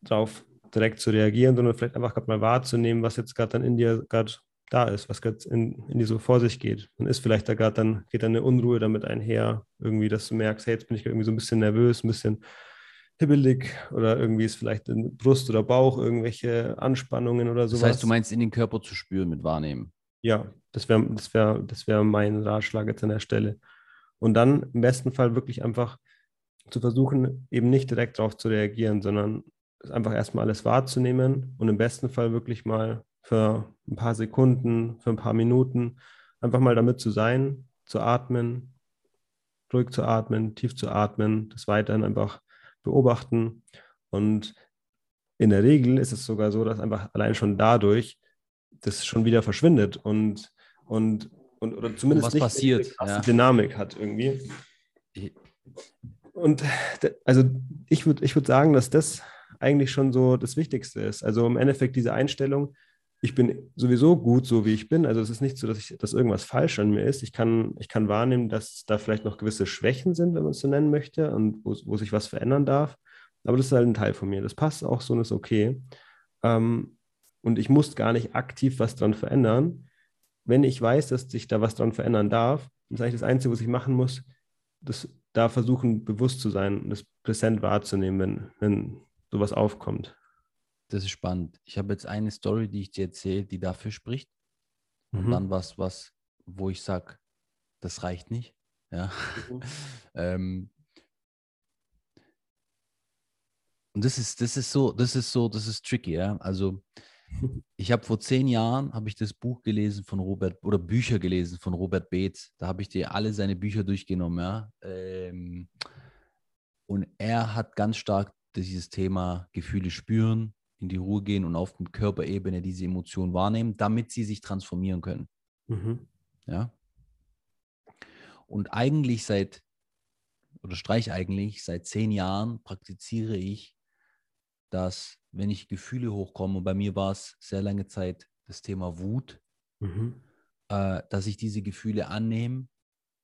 A: darauf direkt zu reagieren, sondern vielleicht einfach gerade mal wahrzunehmen, was jetzt gerade dann in dir gerade da ist, was gerade in, in dir so vor sich geht. Dann ist vielleicht da gerade dann, geht dann eine Unruhe damit einher, irgendwie, dass du merkst, hey, jetzt bin ich irgendwie so ein bisschen nervös, ein bisschen hibbelig oder irgendwie ist vielleicht in Brust oder Bauch irgendwelche Anspannungen oder sowas.
B: Das heißt, du meinst in den Körper zu spüren mit Wahrnehmen.
A: Ja, das wäre das wär, das wär mein Ratschlag jetzt an der Stelle. Und dann im besten Fall wirklich einfach zu versuchen, eben nicht direkt darauf zu reagieren, sondern einfach erstmal alles wahrzunehmen und im besten Fall wirklich mal für ein paar Sekunden, für ein paar Minuten einfach mal damit zu sein, zu atmen, ruhig zu atmen, tief zu atmen, das weiterhin einfach beobachten. Und in der Regel ist es sogar so, dass einfach allein schon dadurch das schon wieder verschwindet und, und, und oder zumindest
B: was
A: nicht
B: passiert,
A: eine
B: ja.
A: Dynamik hat irgendwie. Und also ich würde ich würd sagen, dass das eigentlich schon so das Wichtigste ist. Also im Endeffekt diese Einstellung, ich bin sowieso gut, so wie ich bin. Also es ist nicht so, dass, ich, dass irgendwas falsch an mir ist. Ich kann, ich kann wahrnehmen, dass da vielleicht noch gewisse Schwächen sind, wenn man es so nennen möchte, und wo, wo sich was verändern darf. Aber das ist halt ein Teil von mir. Das passt auch so und ist okay. Ähm, und ich muss gar nicht aktiv was dran verändern. Wenn ich weiß, dass sich da was dran verändern darf, dann ist eigentlich das Einzige, was ich machen muss, das da versuchen, bewusst zu sein und das präsent wahrzunehmen, wenn, wenn sowas aufkommt.
B: Das ist spannend. Ich habe jetzt eine Story, die ich dir erzähle, die dafür spricht. Und
A: Mhm.
B: dann was, was, wo ich sage, das reicht nicht. Ja.
A: Mhm. <laughs>
B: ähm, und das ist, das ist so, das ist so, das ist tricky, ja. Also <laughs> ich habe vor zehn Jahren habe ich das Buch gelesen von Robert oder Bücher gelesen von Robert Beetz. Da habe ich dir alle seine Bücher durchgenommen, ja. Ähm, und er hat ganz stark dieses Thema Gefühle spüren, in die Ruhe gehen und auf der Körperebene diese Emotionen wahrnehmen, damit sie sich transformieren können.
A: Mhm.
B: Ja. Und eigentlich seit, oder streich eigentlich, seit zehn Jahren praktiziere ich, dass wenn ich Gefühle hochkommen, und bei mir war es sehr lange Zeit das Thema Wut,
A: Mhm.
B: äh, dass ich diese Gefühle annehme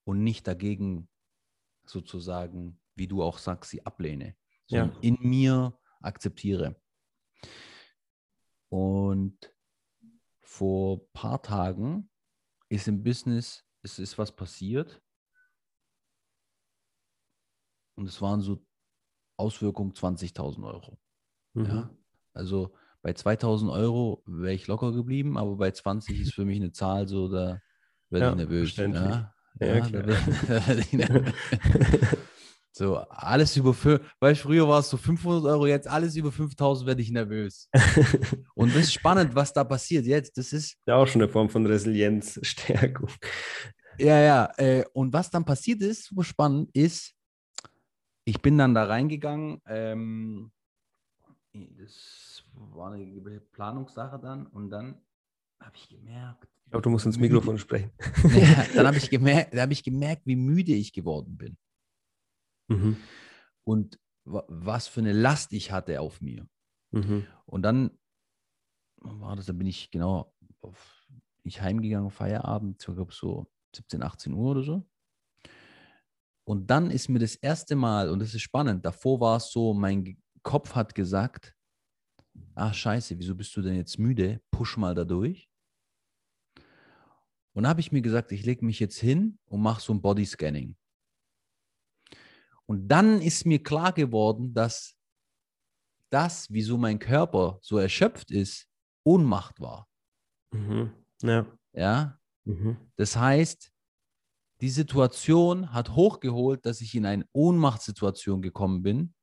B: und nicht dagegen sozusagen, wie du auch sagst, sie ablehne,
A: Ja.
B: sondern in mir akzeptiere. Und vor ein paar Tagen ist im Business, es ist was passiert. Und es waren so Auswirkungen 20.000 Euro.
A: Mhm.
B: Ja? Also bei 2.000 Euro wäre ich locker geblieben, aber bei 20 ist für mich eine Zahl so, da werde
A: Ja,
B: ich nervös. Ja?
A: Ja,
B: Ja,
A: klar. <laughs> <laughs>
B: So, alles über, weil früher war es so 500 Euro, jetzt alles über 5000 werde ich nervös. <laughs> Und das ist spannend, was da passiert jetzt. Das ist,
A: ja, auch schon eine Form von Resilienz, Stärkung.
B: ja, ja. Äh, und was dann passiert ist, super spannend, ist, ich bin dann da reingegangen. Ähm, das war eine Planungssache dann. Und dann habe ich gemerkt.
A: Ich glaube, du musst ins Mikrofon sprechen. <laughs>
B: Ja, dann <laughs> habe ich gemerkt, da habe ich gemerkt, wie müde ich geworden bin.
A: Mhm.
B: Und wa- was für eine Last ich hatte auf mir.
A: Mhm.
B: Und dann war das, da bin ich genau auf, bin ich heimgegangen, Feierabend, so, glaub, so 17, 18 Uhr oder so. Und dann ist mir das erste Mal, und das ist spannend, davor war es so, mein Kopf hat gesagt, ach scheiße, wieso bist du denn jetzt müde? Push mal da durch. Und da habe ich mir gesagt, ich lege mich jetzt hin und mache so ein Bodyscanning. Und dann ist mir klar geworden, dass das, wieso mein Körper so erschöpft ist, Ohnmacht war.
A: Mhm. Ja.
B: Ja,
A: Mhm.
B: das heißt, die Situation hat hochgeholt, dass ich in eine Ohnmachtssituation gekommen bin.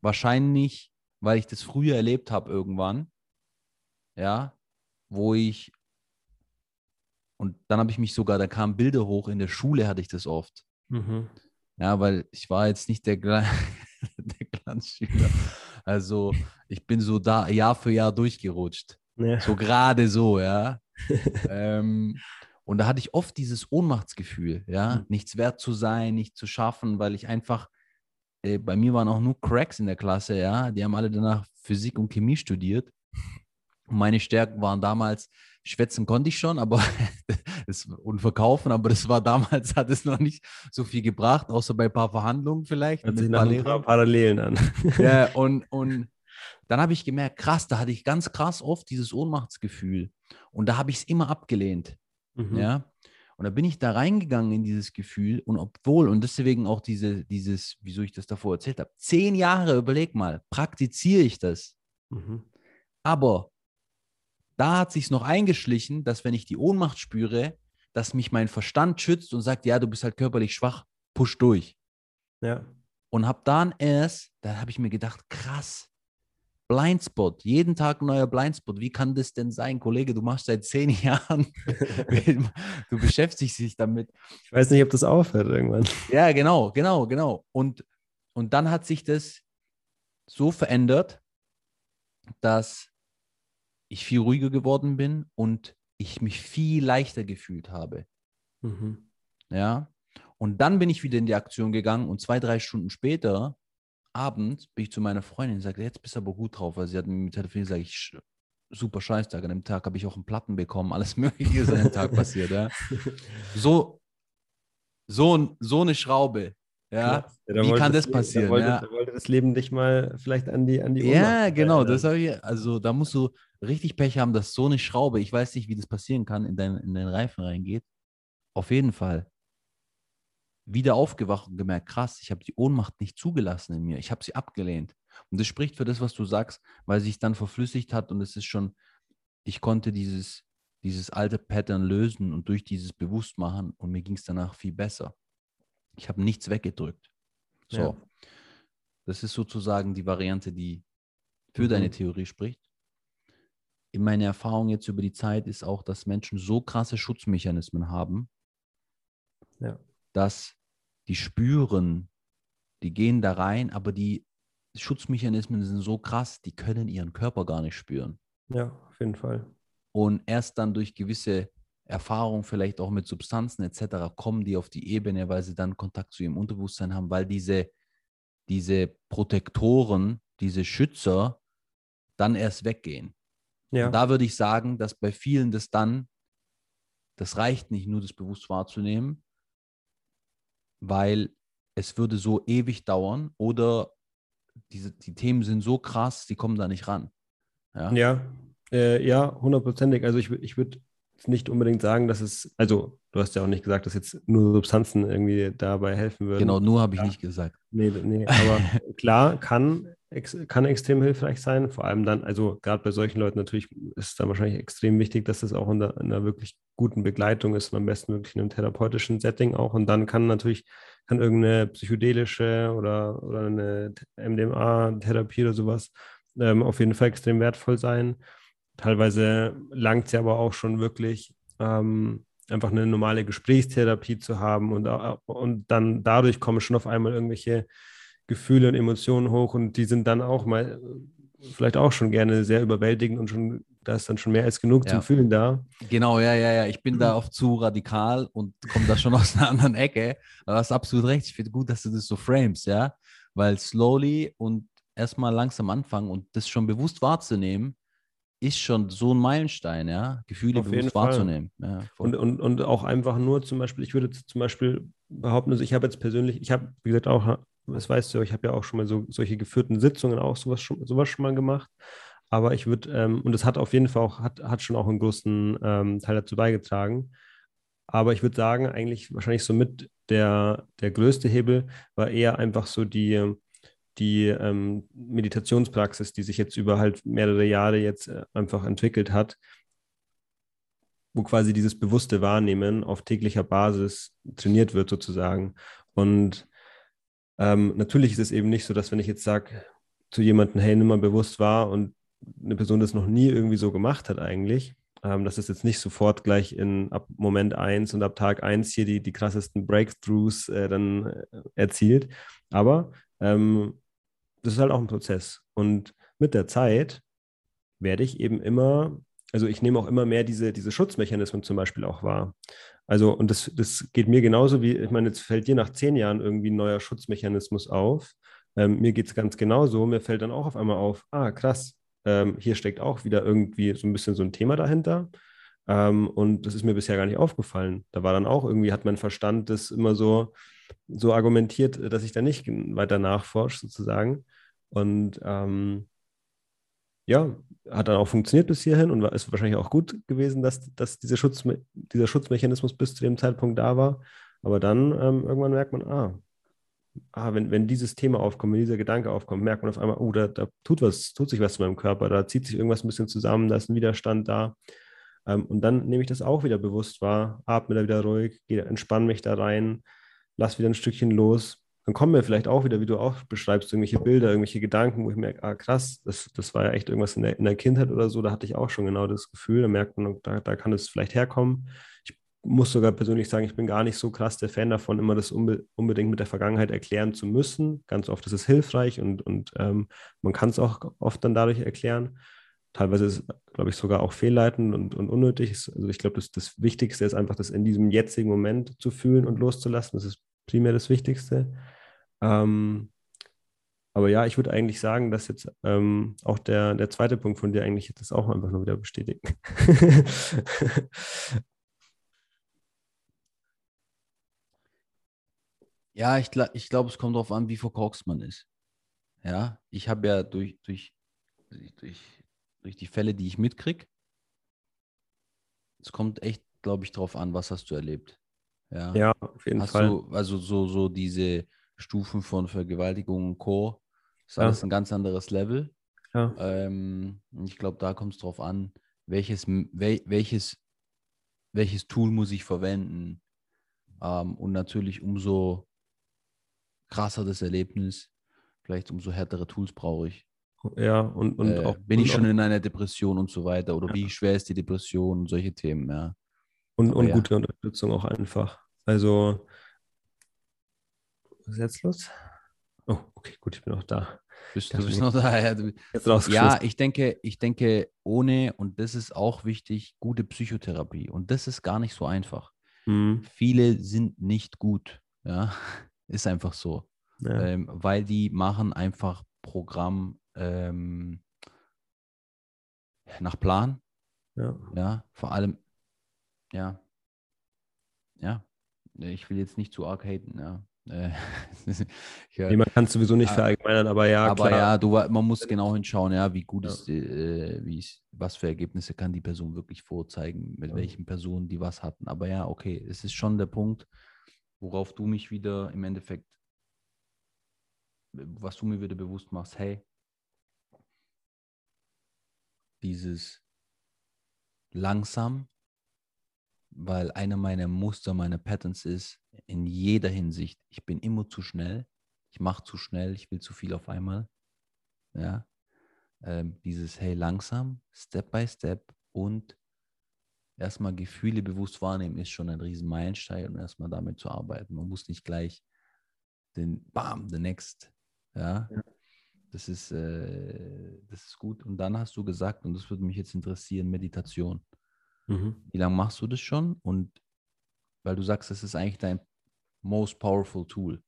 B: Wahrscheinlich, weil ich das früher erlebt habe irgendwann. Ja, wo ich und dann habe ich mich sogar, da kamen Bilder hoch, in der Schule hatte ich das oft.
A: Mhm.
B: Ja, weil ich war jetzt nicht der, Gla <laughs> der Glanzschüler. Also ich bin so da Jahr für Jahr durchgerutscht.
A: Ja.
B: So gerade so, ja. <laughs> ähm, und da hatte ich oft dieses Ohnmachtsgefühl, ja,
A: Mhm.
B: nichts wert zu sein, nicht zu schaffen, weil ich einfach, äh, bei mir waren auch nur Cracks in der Klasse, ja, die haben alle danach Physik und Chemie studiert. Und meine Stärken waren damals, schwätzen konnte ich schon, aber <laughs> das, und verkaufen, aber das war damals, hat es noch nicht so viel gebracht, außer bei ein paar Verhandlungen vielleicht.
A: Hört
B: mit
A: sich nach ein paar. Parallelen an. <laughs>
B: Ja, und, und dann habe ich gemerkt, krass, da hatte ich ganz krass oft dieses Ohnmachtsgefühl. Und da habe ich es immer abgelehnt.
A: Mhm.
B: Ja. Und da bin ich da reingegangen in dieses Gefühl und obwohl, und deswegen auch diese, dieses, wieso ich das davor erzählt habe, zehn Jahre, überleg mal, praktiziere ich das. Mhm. Aber da hat sich noch eingeschlichen, dass wenn ich die Ohnmacht spüre, dass mich mein Verstand schützt und sagt, ja, du bist halt körperlich schwach, push durch.
A: Ja.
B: Und habe dann erst, da habe ich mir gedacht, krass, Blindspot, jeden Tag ein neuer Blindspot. Wie kann das denn sein, Kollege? Du machst seit zehn <laughs> Jahren, <laughs> du beschäftigst dich damit.
A: Ich weiß nicht, ob das aufhört irgendwann.
B: Ja, genau, genau, genau. Und, und dann hat sich das so verändert, dass ich viel ruhiger geworden bin und ich mich viel leichter gefühlt habe. Mhm. Ja. Und dann bin ich wieder in die Aktion gegangen und zwei, drei Stunden später Abend bin ich zu meiner Freundin und sage, jetzt bist du aber gut drauf, weil sie hat mir telefoniert, sage ich, super Scheißtag. An dem Tag habe ich auch einen Platten bekommen, alles <laughs> Mögliche ist an dem Tag passiert. Ja. <laughs> So, so, so eine Schraube. Ja, ja wie kann das passieren? Da
A: wollte,
B: ja.
A: da wollte, das Leben dich mal vielleicht an die an die
B: Ja, genau, das habe ich. Also da musst du richtig Pech haben, dass so eine Schraube, ich weiß nicht, wie das passieren kann, in, dein, in den Reifen reingeht. Auf jeden Fall wieder aufgewacht und gemerkt, krass, ich habe die Ohnmacht nicht zugelassen in mir, ich habe sie abgelehnt. Und das spricht für das, was du sagst, weil sich dann verflüssigt hat und es ist schon, ich konnte dieses, dieses alte Pattern lösen und durch dieses Bewusstmachen und mir ging es danach viel besser. Ich habe nichts weggedrückt. So. Ja. Das ist sozusagen die Variante, die für mhm. deine Theorie spricht. In meiner Erfahrung jetzt über die Zeit ist auch, dass Menschen so krasse Schutzmechanismen haben,
A: ja
B: dass die spüren, die gehen da rein, aber die Schutzmechanismen sind so krass, die können ihren Körper gar nicht spüren.
A: Ja, auf jeden Fall.
B: Und erst dann durch gewisse Erfahrungen, vielleicht auch mit Substanzen etc., kommen die auf die Ebene, weil sie dann Kontakt zu ihrem Unterbewusstsein haben, weil diese, diese Protektoren, diese Schützer dann erst weggehen. Ja. Da würde ich sagen, dass bei vielen das dann, das reicht nicht nur, das bewusst wahrzunehmen, weil es würde so ewig dauern oder diese, die Themen sind so krass, die kommen da nicht ran.
A: Ja, ja, äh, ja hundertprozentig. Also ich, ich würde nicht unbedingt sagen, dass es, also du hast ja auch nicht gesagt, dass jetzt nur Substanzen irgendwie dabei helfen würden.
B: Genau, nur habe ich ja. nicht gesagt.
A: Nee, nee, aber <laughs> klar, kann, ex, kann extrem hilfreich sein. Vor allem dann, also gerade bei solchen Leuten natürlich ist es dann wahrscheinlich extrem wichtig, dass das auch in einer, in einer wirklich guten Begleitung ist und am besten wirklich in einem therapeutischen Setting auch. Und dann kann natürlich, kann irgendeine psychedelische oder, oder eine MDMA-Therapie oder sowas ähm, auf jeden Fall extrem wertvoll sein. Teilweise langt es ja aber auch schon wirklich, ähm, einfach eine normale Gesprächstherapie zu haben und, äh, und dann dadurch kommen schon auf einmal irgendwelche Gefühle und Emotionen hoch und die sind dann auch mal vielleicht auch schon gerne sehr überwältigend und schon da ist dann schon mehr als genug ja. zum Fühlen da.
B: Genau, ja, ja, ja. Ich bin da oft zu radikal und komme da schon <laughs> aus einer anderen Ecke. Aber du hast absolut recht. Ich finde gut, dass du das so frames, ja. Weil slowly und erstmal langsam anfangen und das schon bewusst wahrzunehmen, ist schon so ein Meilenstein, ja, Gefühle Auf bewusst wahrzunehmen. Ja,
A: und, und, und auch einfach nur zum Beispiel, ich würde zum Beispiel behaupten, also ich habe jetzt persönlich, ich habe, wie gesagt, auch, das weißt du, ich habe ja auch schon mal so solche geführten Sitzungen auch sowas schon, sowas schon mal gemacht. Aber ich würde, ähm, und es hat auf jeden Fall auch, hat, hat schon auch einen großen ähm, Teil dazu beigetragen. Aber ich würde sagen, eigentlich wahrscheinlich so mit der, der größte Hebel war eher einfach so die, die ähm, Meditationspraxis, die sich jetzt über halt mehrere Jahre jetzt äh, einfach entwickelt hat, wo quasi dieses bewusste Wahrnehmen auf täglicher Basis trainiert wird sozusagen. Und ähm, natürlich ist es eben nicht so, dass wenn ich jetzt sage zu jemandem, hey, nimm mal bewusst wahr und eine Person das noch nie irgendwie so gemacht hat eigentlich, ähm, dass es jetzt nicht sofort gleich in ab Moment 1 und ab Tag 1 hier die, die krassesten Breakthroughs äh, dann äh, erzielt. Aber ähm, das ist halt auch ein Prozess. Und mit der Zeit werde ich eben immer, also ich nehme auch immer mehr diese, diese Schutzmechanismen zum Beispiel auch wahr. Also, und das, das geht mir genauso wie, ich meine, jetzt fällt dir nach zehn Jahren irgendwie ein neuer Schutzmechanismus auf. Ähm, mir geht es ganz genauso. Mir fällt dann auch auf einmal auf, ah, krass, ähm, hier steckt auch wieder irgendwie so ein bisschen so ein Thema dahinter. Ähm, und das ist mir bisher gar nicht aufgefallen. Da war dann auch irgendwie, hat mein Verstand das immer so, so argumentiert, dass ich da nicht weiter nachforsche, sozusagen. Und ähm, ja, hat dann auch funktioniert bis hierhin und ist wahrscheinlich auch gut gewesen, dass, dass dieser, Schutz, dieser Schutzmechanismus bis zu dem Zeitpunkt da war. Aber dann ähm, irgendwann merkt man, ah, ah, wenn, wenn dieses Thema aufkommt, wenn dieser Gedanke aufkommt, merkt man auf einmal, oh, da, da tut was, tut sich was zu meinem Körper, da zieht sich irgendwas ein bisschen zusammen, da ist ein Widerstand da. Ähm, und dann nehme ich das auch wieder bewusst wahr, atme da wieder ruhig, entspanne mich da rein, lass wieder ein Stückchen los. Dann kommen mir vielleicht auch wieder, wie du auch beschreibst, irgendwelche Bilder, irgendwelche Gedanken, wo ich merke, ah krass, das, das war ja echt irgendwas in der, in der Kindheit oder so, da hatte ich auch schon genau das Gefühl, da merkt man, da, da kann es vielleicht herkommen. Ich muss sogar persönlich sagen, ich bin gar nicht so krass der Fan davon, immer das unbe unbedingt mit der Vergangenheit erklären zu müssen. Ganz oft ist es hilfreich und, und ähm, man kann es auch oft dann dadurch erklären. Teilweise ist es, glaube ich, sogar auch fehlleitend und, und unnötig. Also ich glaube, das, das Wichtigste ist einfach, das in diesem jetzigen Moment zu fühlen und loszulassen. Das ist primär das Wichtigste. Ähm, aber ja, ich würde eigentlich sagen, dass jetzt ähm, auch der, der zweite Punkt von dir eigentlich das auch einfach nur wieder bestätigt. <laughs>
B: ja, ich, ich glaube, es kommt darauf an, wie verkorkst man ist. Ja, ich habe ja durch, durch, durch durch die Fälle, die ich mitkriege. Es kommt echt, glaube ich, darauf an, was hast du erlebt. Ja,
A: ja auf jeden
B: hast
A: Fall.
B: Du, also so, so diese Stufen von Vergewaltigung und Co. ist ja. alles ein ganz anderes Level. Ja. Ähm, ich glaube, da kommt es darauf an, welches, wel, welches, welches Tool muss ich verwenden. Ähm, und natürlich umso krasser das Erlebnis, vielleicht umso härtere Tools brauche ich.
A: Ja, und, und
B: äh,
A: auch.
B: Bin
A: und
B: ich schon auch, in einer Depression und so weiter? Oder ja. wie schwer ist die Depression und solche Themen, ja.
A: Und, und ja. gute Unterstützung auch einfach. Also, was ist jetzt los? Oh, okay, gut, ich bin auch da.
B: Bist, du bist noch da, ja. Du, ja, ich denke, ich denke, ohne, und das ist auch wichtig, gute Psychotherapie. Und das ist gar nicht so einfach. Mhm. Viele sind nicht gut, ja. <laughs> Ist einfach so. Ja. Ähm, weil die machen einfach Programm ähm, nach Plan. Ja. ja, vor allem, ja, ja, ich will jetzt nicht zu arg haten, ja. Äh, <laughs>
A: ja. Nee, man kann es sowieso nicht verallgemeinern, aber ja,
B: aber klar. ja, du, man muss genau hinschauen, ja, wie gut ja. ist, äh, wie ist, was für Ergebnisse kann die Person wirklich vorzeigen, mit ja. welchen Personen die was hatten. Aber ja, okay, es ist schon der Punkt, worauf du mich wieder im Endeffekt, was du mir wieder bewusst machst, hey, dieses langsam, weil einer meiner Muster, meiner Patterns ist, in jeder Hinsicht, ich bin immer zu schnell, ich mache zu schnell, ich will zu viel auf einmal. Ja, ähm, dieses Hey, langsam, Step by Step und erstmal Gefühle bewusst wahrnehmen, ist schon ein riesen Meilenstein und erstmal damit zu arbeiten. Man muss nicht gleich den Bam, the next, ja, ja. Das ist, äh, das ist gut. Und dann hast du gesagt, und das würde mich jetzt interessieren, Meditation. Mhm. Wie lange machst du das schon? Und weil du sagst, das ist eigentlich dein most powerful tool.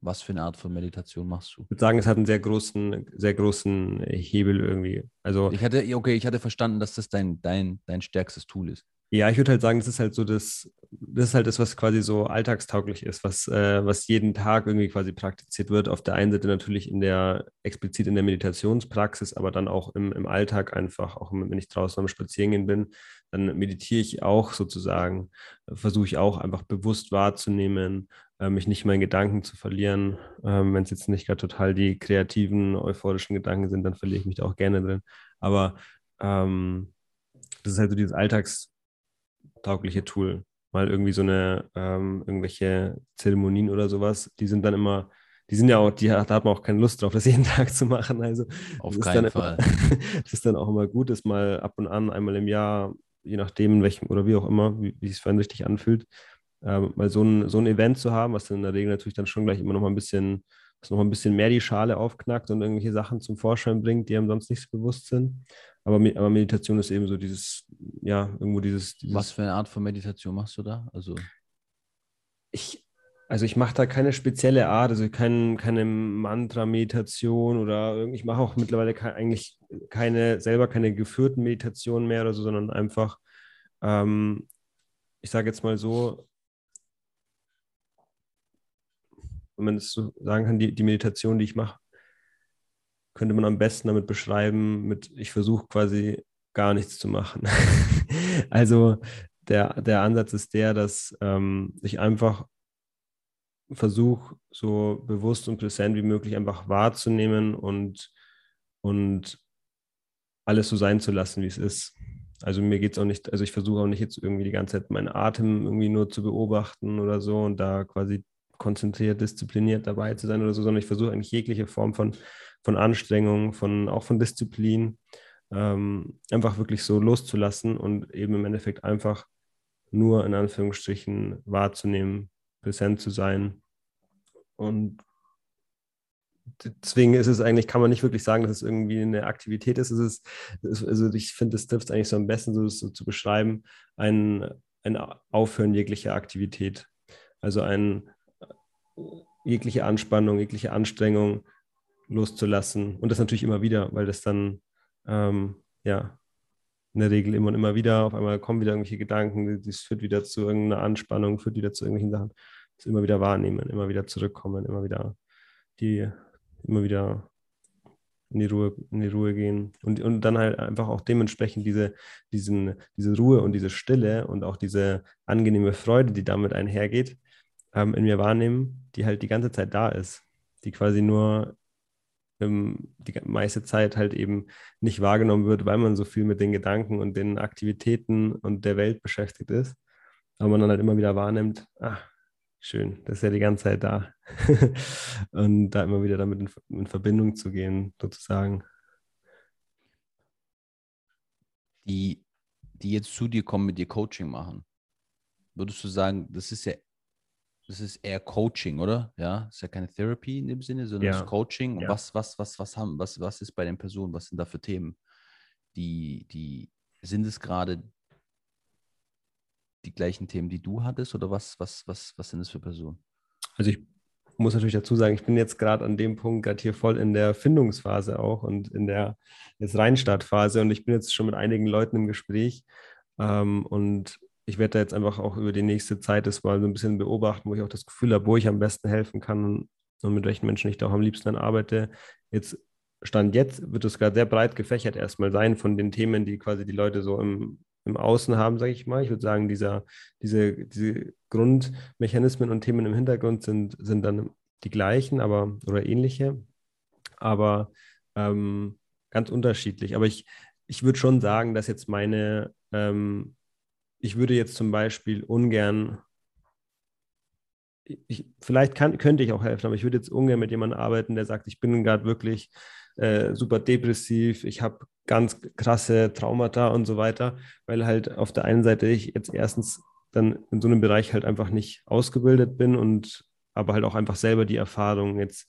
B: Was für eine Art von Meditation machst du?
A: Ich würde sagen, es hat einen sehr großen, sehr großen Hebel irgendwie. Also
B: ich hatte, okay, ich hatte verstanden, dass das dein, dein, dein stärkstes Tool ist.
A: Ja, ich würde halt sagen, das ist halt so das, das ist halt das, was quasi so alltagstauglich ist, was, äh, was jeden Tag irgendwie quasi praktiziert wird. Auf der einen Seite natürlich in der, explizit in der Meditationspraxis, aber dann auch im, im Alltag einfach, auch wenn ich draußen am Spazierengehen bin, dann meditiere ich auch sozusagen, versuche ich auch einfach bewusst wahrzunehmen, äh, mich nicht mehr in Gedanken zu verlieren. Ähm, wenn es jetzt nicht gerade total die kreativen, euphorischen Gedanken sind, dann verliere ich mich da auch gerne drin. Aber ähm, das ist halt so dieses Alltags- taugliche Tool. Mal irgendwie so eine, ähm, irgendwelche Zeremonien oder sowas, die sind dann immer, die sind ja auch, die, da hat man auch keine Lust drauf, <laughs> das jeden Tag zu machen. Also
B: auf keinen Fall.
A: Immer, <laughs> das ist dann auch immer gut, das mal ab und an, einmal im Jahr, je nachdem, in welchem oder wie auch immer, wie, wie es für einen richtig anfühlt, ähm, mal so ein, so ein Event zu haben, was dann in der Regel natürlich dann schon gleich immer noch mal ein bisschen, was noch ein bisschen mehr die Schale aufknackt und irgendwelche Sachen zum Vorschein bringt, die einem sonst nicht so bewusst sind. Aber, aber Meditation ist eben so dieses, ja, irgendwo dieses, dieses
B: Was für eine Art von Meditation machst du da? Also
A: ich, also ich mache da keine spezielle Art, also kein, keine Mantra-Meditation oder ich mache auch mittlerweile ke eigentlich keine, selber keine geführten Meditationen mehr oder so, sondern einfach, ähm, ich sage jetzt mal so, wenn man es so sagen kann, die, die Meditation, die ich mache, könnte man am besten damit beschreiben, mit ich versuche quasi gar nichts zu machen. <laughs> also der, der Ansatz ist der, dass ähm, ich einfach versuche, so bewusst und präsent wie möglich einfach wahrzunehmen und, und alles so sein zu lassen, wie es ist. Also mir geht es auch nicht, also ich versuche auch nicht jetzt irgendwie die ganze Zeit meinen Atem irgendwie nur zu beobachten oder so und da quasi konzentriert, diszipliniert dabei zu sein oder so, sondern ich versuche eigentlich jegliche Form von, von Anstrengung, von, auch von Disziplin, ähm, einfach wirklich so loszulassen und eben im Endeffekt einfach nur in Anführungsstrichen wahrzunehmen, präsent zu sein. Und deswegen ist es eigentlich, kann man nicht wirklich sagen, dass es irgendwie eine Aktivität ist. Es ist, also ich finde, es trifft eigentlich so am besten, so, so zu beschreiben, ein, ein Aufhören jeglicher Aktivität. Also ein jegliche Anspannung, jegliche Anstrengung loszulassen. Und das natürlich immer wieder, weil das dann, ähm, ja, in der Regel immer und immer wieder, auf einmal kommen wieder irgendwelche Gedanken, das führt wieder zu irgendeiner Anspannung, führt wieder zu irgendwelchen Sachen. Das immer wieder wahrnehmen, immer wieder zurückkommen, immer wieder die, immer wieder in die Ruhe, in die Ruhe gehen und, und dann halt einfach auch dementsprechend diese, diesen, diese Ruhe und diese Stille und auch diese angenehme Freude, die damit einhergeht, ähm, in mir wahrnehmen, die halt die ganze Zeit da ist, die quasi nur ähm, die meiste Zeit halt eben nicht wahrgenommen wird, weil man so viel mit den Gedanken und den Aktivitäten und der Welt beschäftigt ist. Aber man dann halt immer wieder wahrnimmt, ach, schön, das ist ja die ganze Zeit da. <laughs> und da immer wieder damit in, in Verbindung zu gehen, sozusagen.
B: Die, die jetzt zu dir kommen, mit dir Coaching machen, würdest du sagen, das ist ja das ist eher Coaching, oder? Ja, das ist ja keine Therapy in dem Sinne, sondern ja. das Coaching. Und ja. was, was, was, was haben, was, was ist bei den Personen? Was sind da für Themen? Die, die, sind es gerade die gleichen Themen, die du hattest, oder was, was, was, was sind es für Personen?
A: Also ich muss natürlich dazu sagen, ich bin jetzt gerade an dem Punkt gerade hier voll in der Findungsphase auch und in der jetzt Reinstartphase und ich bin jetzt schon mit einigen Leuten im Gespräch ähm, und ich werde da jetzt einfach auch über die nächste Zeit das mal so ein bisschen beobachten, wo ich auch das Gefühl habe, wo ich am besten helfen kann und, mit welchen Menschen ich da auch am liebsten dann arbeite. Jetzt Stand jetzt wird es gerade sehr breit gefächert erstmal sein von den Themen, die quasi die Leute so im, im Außen haben, sage ich mal. Ich würde sagen, dieser, diese, diese Grundmechanismen und Themen im Hintergrund sind, sind dann die gleichen, aber oder ähnliche, aber ähm, ganz unterschiedlich. Aber ich, ich würde schon sagen, dass jetzt meine ähm, ich würde jetzt zum Beispiel ungern, ich, vielleicht kann, könnte ich auch helfen, aber ich würde jetzt ungern mit jemandem arbeiten, der sagt, ich bin gerade wirklich äh, super depressiv, ich habe ganz krasse Traumata und so weiter, weil halt auf der einen Seite ich jetzt erstens dann in so einem Bereich halt einfach nicht ausgebildet bin und aber halt auch einfach selber die Erfahrung jetzt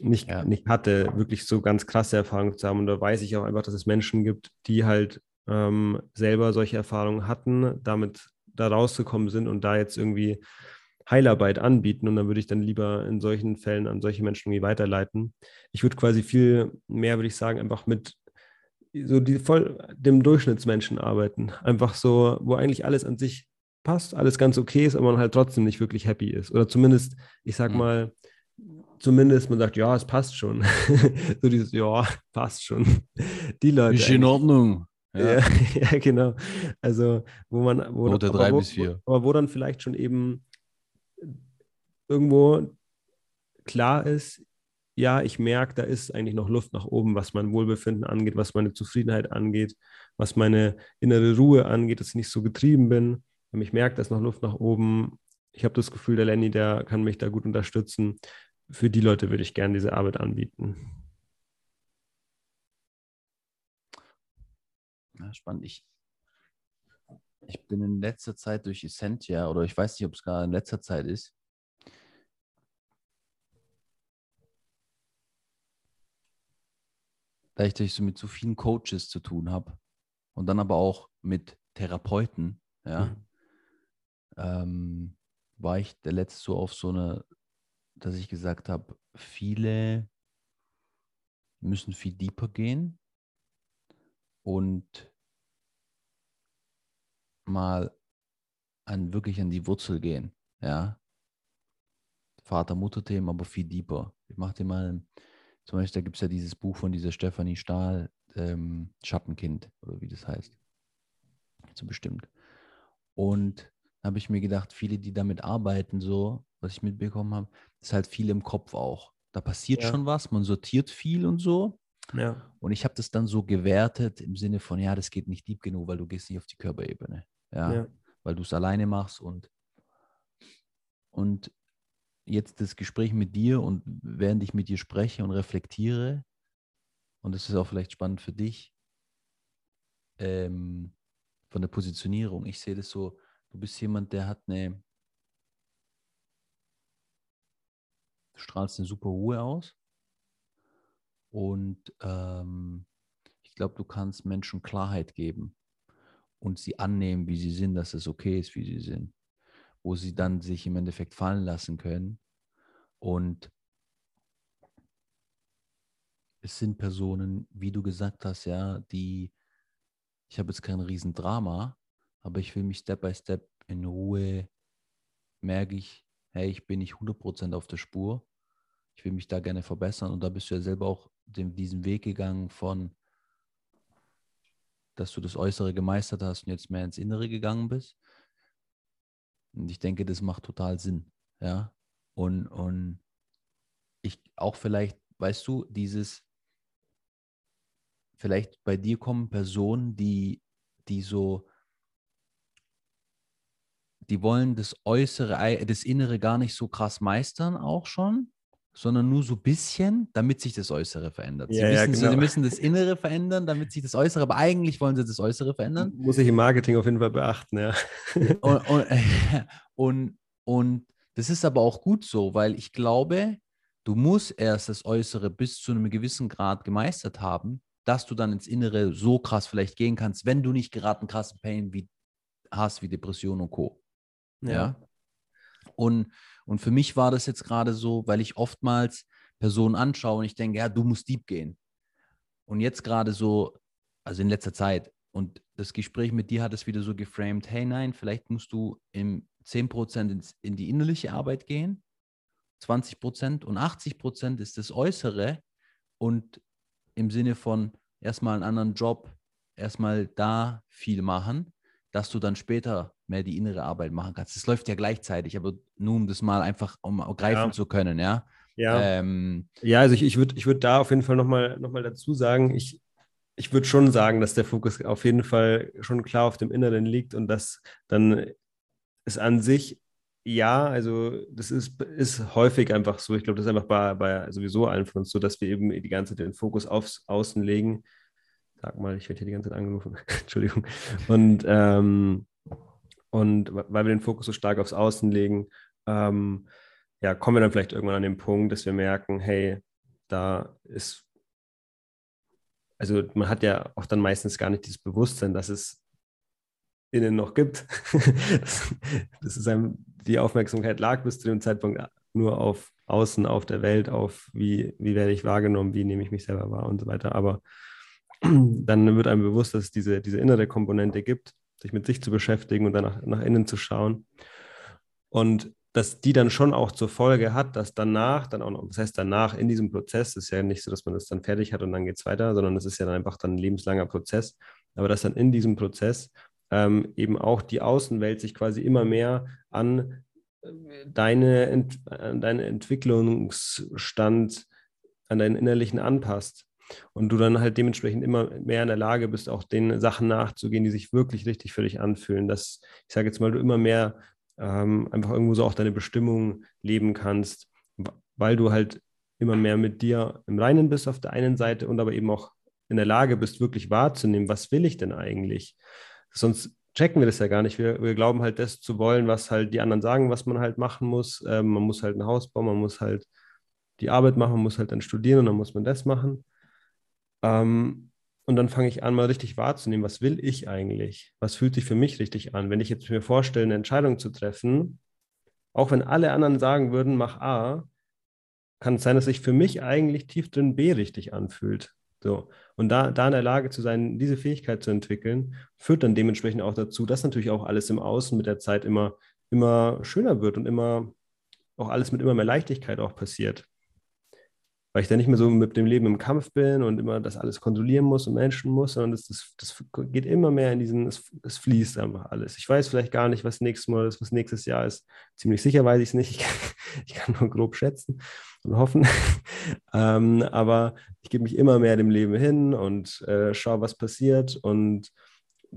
A: nicht, ja. nicht hatte, wirklich so ganz krasse Erfahrungen zu haben. Und da weiß ich auch einfach, dass es Menschen gibt, die halt ähm, selber solche Erfahrungen hatten, damit da rausgekommen sind und da jetzt irgendwie Heilarbeit anbieten. Und dann würde ich dann lieber in solchen Fällen an solche Menschen irgendwie weiterleiten. Ich würde quasi viel mehr, würde ich sagen, einfach mit so die voll dem Durchschnittsmenschen arbeiten. Einfach so, wo eigentlich alles an sich passt, alles ganz okay ist, aber man halt trotzdem nicht wirklich happy ist. Oder zumindest, ich sag mhm. mal, zumindest man sagt, ja, es passt schon. <laughs> so dieses, ja, passt schon. Die Leute.
B: Ist in Ordnung.
A: Ja. <laughs> ja, genau. Also, wo man, wo,
B: Note drei bis vier.
A: aber wo dann vielleicht schon eben irgendwo klar ist, ja, ich merke, da ist eigentlich noch Luft nach oben, was mein Wohlbefinden angeht, was meine Zufriedenheit angeht, was meine innere Ruhe angeht, dass ich nicht so getrieben bin. Ich merke, da ist noch Luft nach oben. Ich habe das Gefühl, der Lenny, der kann mich da gut unterstützen. Für die Leute würde ich gerne diese Arbeit anbieten.
B: Ja, spannend. Ich, ich bin in letzter Zeit durch Essentia, oder ich weiß nicht, ob es gerade in letzter Zeit ist, da ich so mit so vielen Coaches zu tun habe und dann aber auch mit Therapeuten, ja, mhm. ähm, war ich der letzte so auf so eine, dass ich gesagt habe, viele müssen viel deeper gehen und mal an wirklich an die Wurzel gehen, ja. Vater-Mutter-Themen, aber viel deeper. Ich mache dir mal Zum Beispiel, da gibt es ja dieses Buch von dieser Stefanie Stahl, ähm, Schattenkind, oder wie das heißt. So bestimmt. Und da habe ich mir gedacht, viele, die damit arbeiten, so, was ich mitbekommen habe, ist halt viel im Kopf auch. Da passiert ja. schon was, man sortiert viel und so.
A: Ja.
B: Und ich habe das dann so gewertet im Sinne von, ja, das geht nicht deep genug, weil du gehst nicht auf die Körperebene. Ja. ja. Weil du es alleine machst und, und jetzt das Gespräch mit dir und während ich mit dir spreche und reflektiere, und das ist auch vielleicht spannend für dich, ähm, von der Positionierung. Ich sehe das so, du bist jemand, der hat eine, du strahlst eine super Ruhe aus und ähm, ich glaube, du kannst Menschen Klarheit geben und sie annehmen, wie sie sind, dass es okay ist, wie sie sind, wo sie dann sich im Endeffekt fallen lassen können. Und es sind Personen, wie du gesagt hast, ja, die, ich habe jetzt kein Riesendrama, aber ich will mich Step by Step in Ruhe, merke ich, hey, ich bin nicht 100% auf der Spur, ich will mich da gerne verbessern und da bist du ja selber auch den, diesen Weg gegangen von, dass du das Äußere gemeistert hast und jetzt mehr ins Innere gegangen bist. Und ich denke, das macht total Sinn, ja. Und, und ich auch vielleicht, weißt du, dieses, vielleicht bei dir kommen Personen, die, die so, die wollen das Äußere, das Innere gar nicht so krass meistern auch schon, sondern nur so ein bisschen, damit sich das Äußere verändert. Sie, ja, wissen, ja, genau. sie müssen das Innere verändern, damit sich das Äußere, aber eigentlich wollen sie das Äußere verändern.
A: Muss ich im Marketing auf jeden Fall beachten, ja.
B: und, <laughs> und, <laughs> und, und das ist aber auch gut so, weil ich glaube, du musst erst das Äußere bis zu einem gewissen Grad gemeistert haben, dass du dann ins Innere so krass vielleicht gehen kannst, wenn du nicht gerade einen krassen Pain wie, hast, wie Depression und Co. Ja. ja? Und, und für mich war das jetzt gerade so, weil ich oftmals Personen anschaue und ich denke, ja, du musst deep gehen. Und jetzt gerade so, also in letzter Zeit, und das Gespräch mit dir hat es wieder so geframed, hey nein, vielleicht musst du im 10% ins, in die innerliche Arbeit gehen, 20% und 80% ist das Äußere und im Sinne von erstmal einen anderen Job, erstmal da viel machen, dass du dann später mehr die innere Arbeit machen kannst. Das läuft ja gleichzeitig, aber nur um das mal einfach um greifen ja. zu können, ja.
A: Ja, ähm, ja also ich, ich würde ich würd da auf jeden Fall nochmal noch mal dazu sagen, ich, ich würde schon sagen, dass der Fokus auf jeden Fall schon klar auf dem Inneren liegt und dass dann es an sich ja, also das ist, ist häufig einfach so. Ich glaube, das ist einfach bei, bei sowieso allen von uns so, dass wir eben die ganze Zeit den Fokus aufs Außen legen. Sag mal, ich werde hier die ganze Zeit angerufen. <laughs> Entschuldigung. Und, ähm, und weil wir den Fokus so stark aufs Außen legen, ähm, ja, kommen wir dann vielleicht irgendwann an den Punkt, dass wir merken, hey, da ist, also man hat ja auch dann meistens gar nicht dieses Bewusstsein, dass es innen noch gibt. <laughs> das, ist einem, die Aufmerksamkeit lag bis zu dem Zeitpunkt nur auf außen, auf der Welt, auf wie, wie werde ich wahrgenommen, wie nehme ich mich selber wahr und so weiter. Aber <clears throat> dann wird einem bewusst, dass es diese, diese innere Komponente gibt, sich mit sich zu beschäftigen und dann nach, nach innen zu schauen. Und dass die dann schon auch zur Folge hat, dass danach, dann auch noch, das heißt danach in diesem Prozess, ist ja nicht so, dass man das dann fertig hat und dann geht es weiter, sondern es ist ja dann einfach dann ein lebenslanger Prozess, aber dass dann in diesem Prozess ähm, eben auch die Außenwelt sich quasi immer mehr an äh, deine, an deinen Entwicklungsstand, an deinen innerlichen anpasst. Und du dann halt dementsprechend immer mehr in der Lage bist, auch den Sachen nachzugehen, die sich wirklich richtig für dich anfühlen. Dass, ich sage jetzt mal, du immer mehr ähm, einfach irgendwo so auch deine Bestimmung leben kannst, weil du halt immer mehr mit dir im Reinen bist auf der einen Seite und aber eben auch in der Lage bist, wirklich wahrzunehmen, was will ich denn eigentlich? sonst checken wir das ja gar nicht. Wir, wir glauben halt das zu wollen, was halt die anderen sagen, was man halt machen muss. Ähm, man muss halt ein Haus bauen, man muss halt die Arbeit machen, man muss halt dann studieren und dann muss man das machen. Ähm, und dann fange ich an, mal richtig wahrzunehmen, was will ich eigentlich? Was fühlt sich für mich richtig an? Wenn ich jetzt mir vorstelle, eine Entscheidung zu treffen, auch wenn alle anderen sagen würden, mach A, kann es sein, dass sich für mich eigentlich tief drin B richtig anfühlt. So. Und da, da in der Lage zu sein, diese Fähigkeit zu entwickeln, führt dann dementsprechend auch dazu, dass natürlich auch alles im Außen mit der Zeit immer, immer schöner wird und immer auch alles mit immer mehr Leichtigkeit auch passiert. Weil ich da nicht mehr so mit dem Leben im Kampf bin und immer das alles kontrollieren muss und Menschen muss, sondern das, das, das geht immer mehr in diesen, es, es, fließt einfach alles. Ich weiß vielleicht gar nicht, was nächstes Mal ist, was nächstes Jahr ist. Ziemlich sicher weiß ich es nicht. <laughs> Ich kann, ich kann, nur grob schätzen und hoffen. <laughs> ähm, aber ich gebe mich immer mehr dem Leben hin und äh, schaue, was passiert und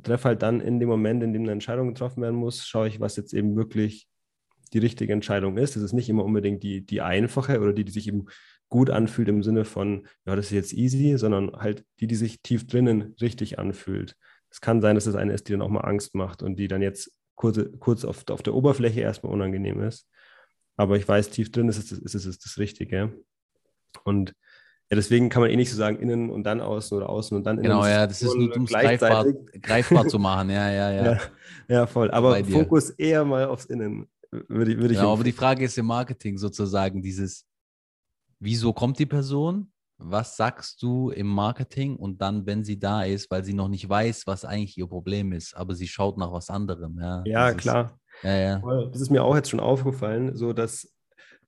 A: treffe halt dann in dem Moment, in dem eine Entscheidung getroffen werden muss, schaue ich, was jetzt eben wirklich die richtige Entscheidung ist. Es ist nicht immer unbedingt die, die einfache oder die, die sich eben gut anfühlt im Sinne von, ja, das ist jetzt easy, sondern halt die, die sich tief drinnen richtig anfühlt. Es kann sein, dass es eine ist, die dann auch mal Angst macht und die dann jetzt kurz, kurz auf, auf der Oberfläche erstmal unangenehm ist. Aber ich weiß, tief drin ist es, ist es das Richtige. Und ja, deswegen kann man eh nicht so sagen, innen und dann außen oder außen und dann
B: innen. Genau, ja, das ist nur, um es greifbar, greifbar zu machen. Ja, ja, ja. <laughs>
A: Ja, ja voll. Aber Fokus eher mal aufs Innen, würde, würde ich.
B: Ja, aber die Frage ist im Marketing sozusagen dieses, wieso kommt die Person? Was sagst du im Marketing? Und dann, wenn sie da ist, weil sie noch nicht weiß, was eigentlich ihr Problem ist, aber sie schaut nach was anderem. Ja,
A: ja klar.
B: Ist, ja, ja.
A: Das ist mir auch jetzt schon aufgefallen, so dass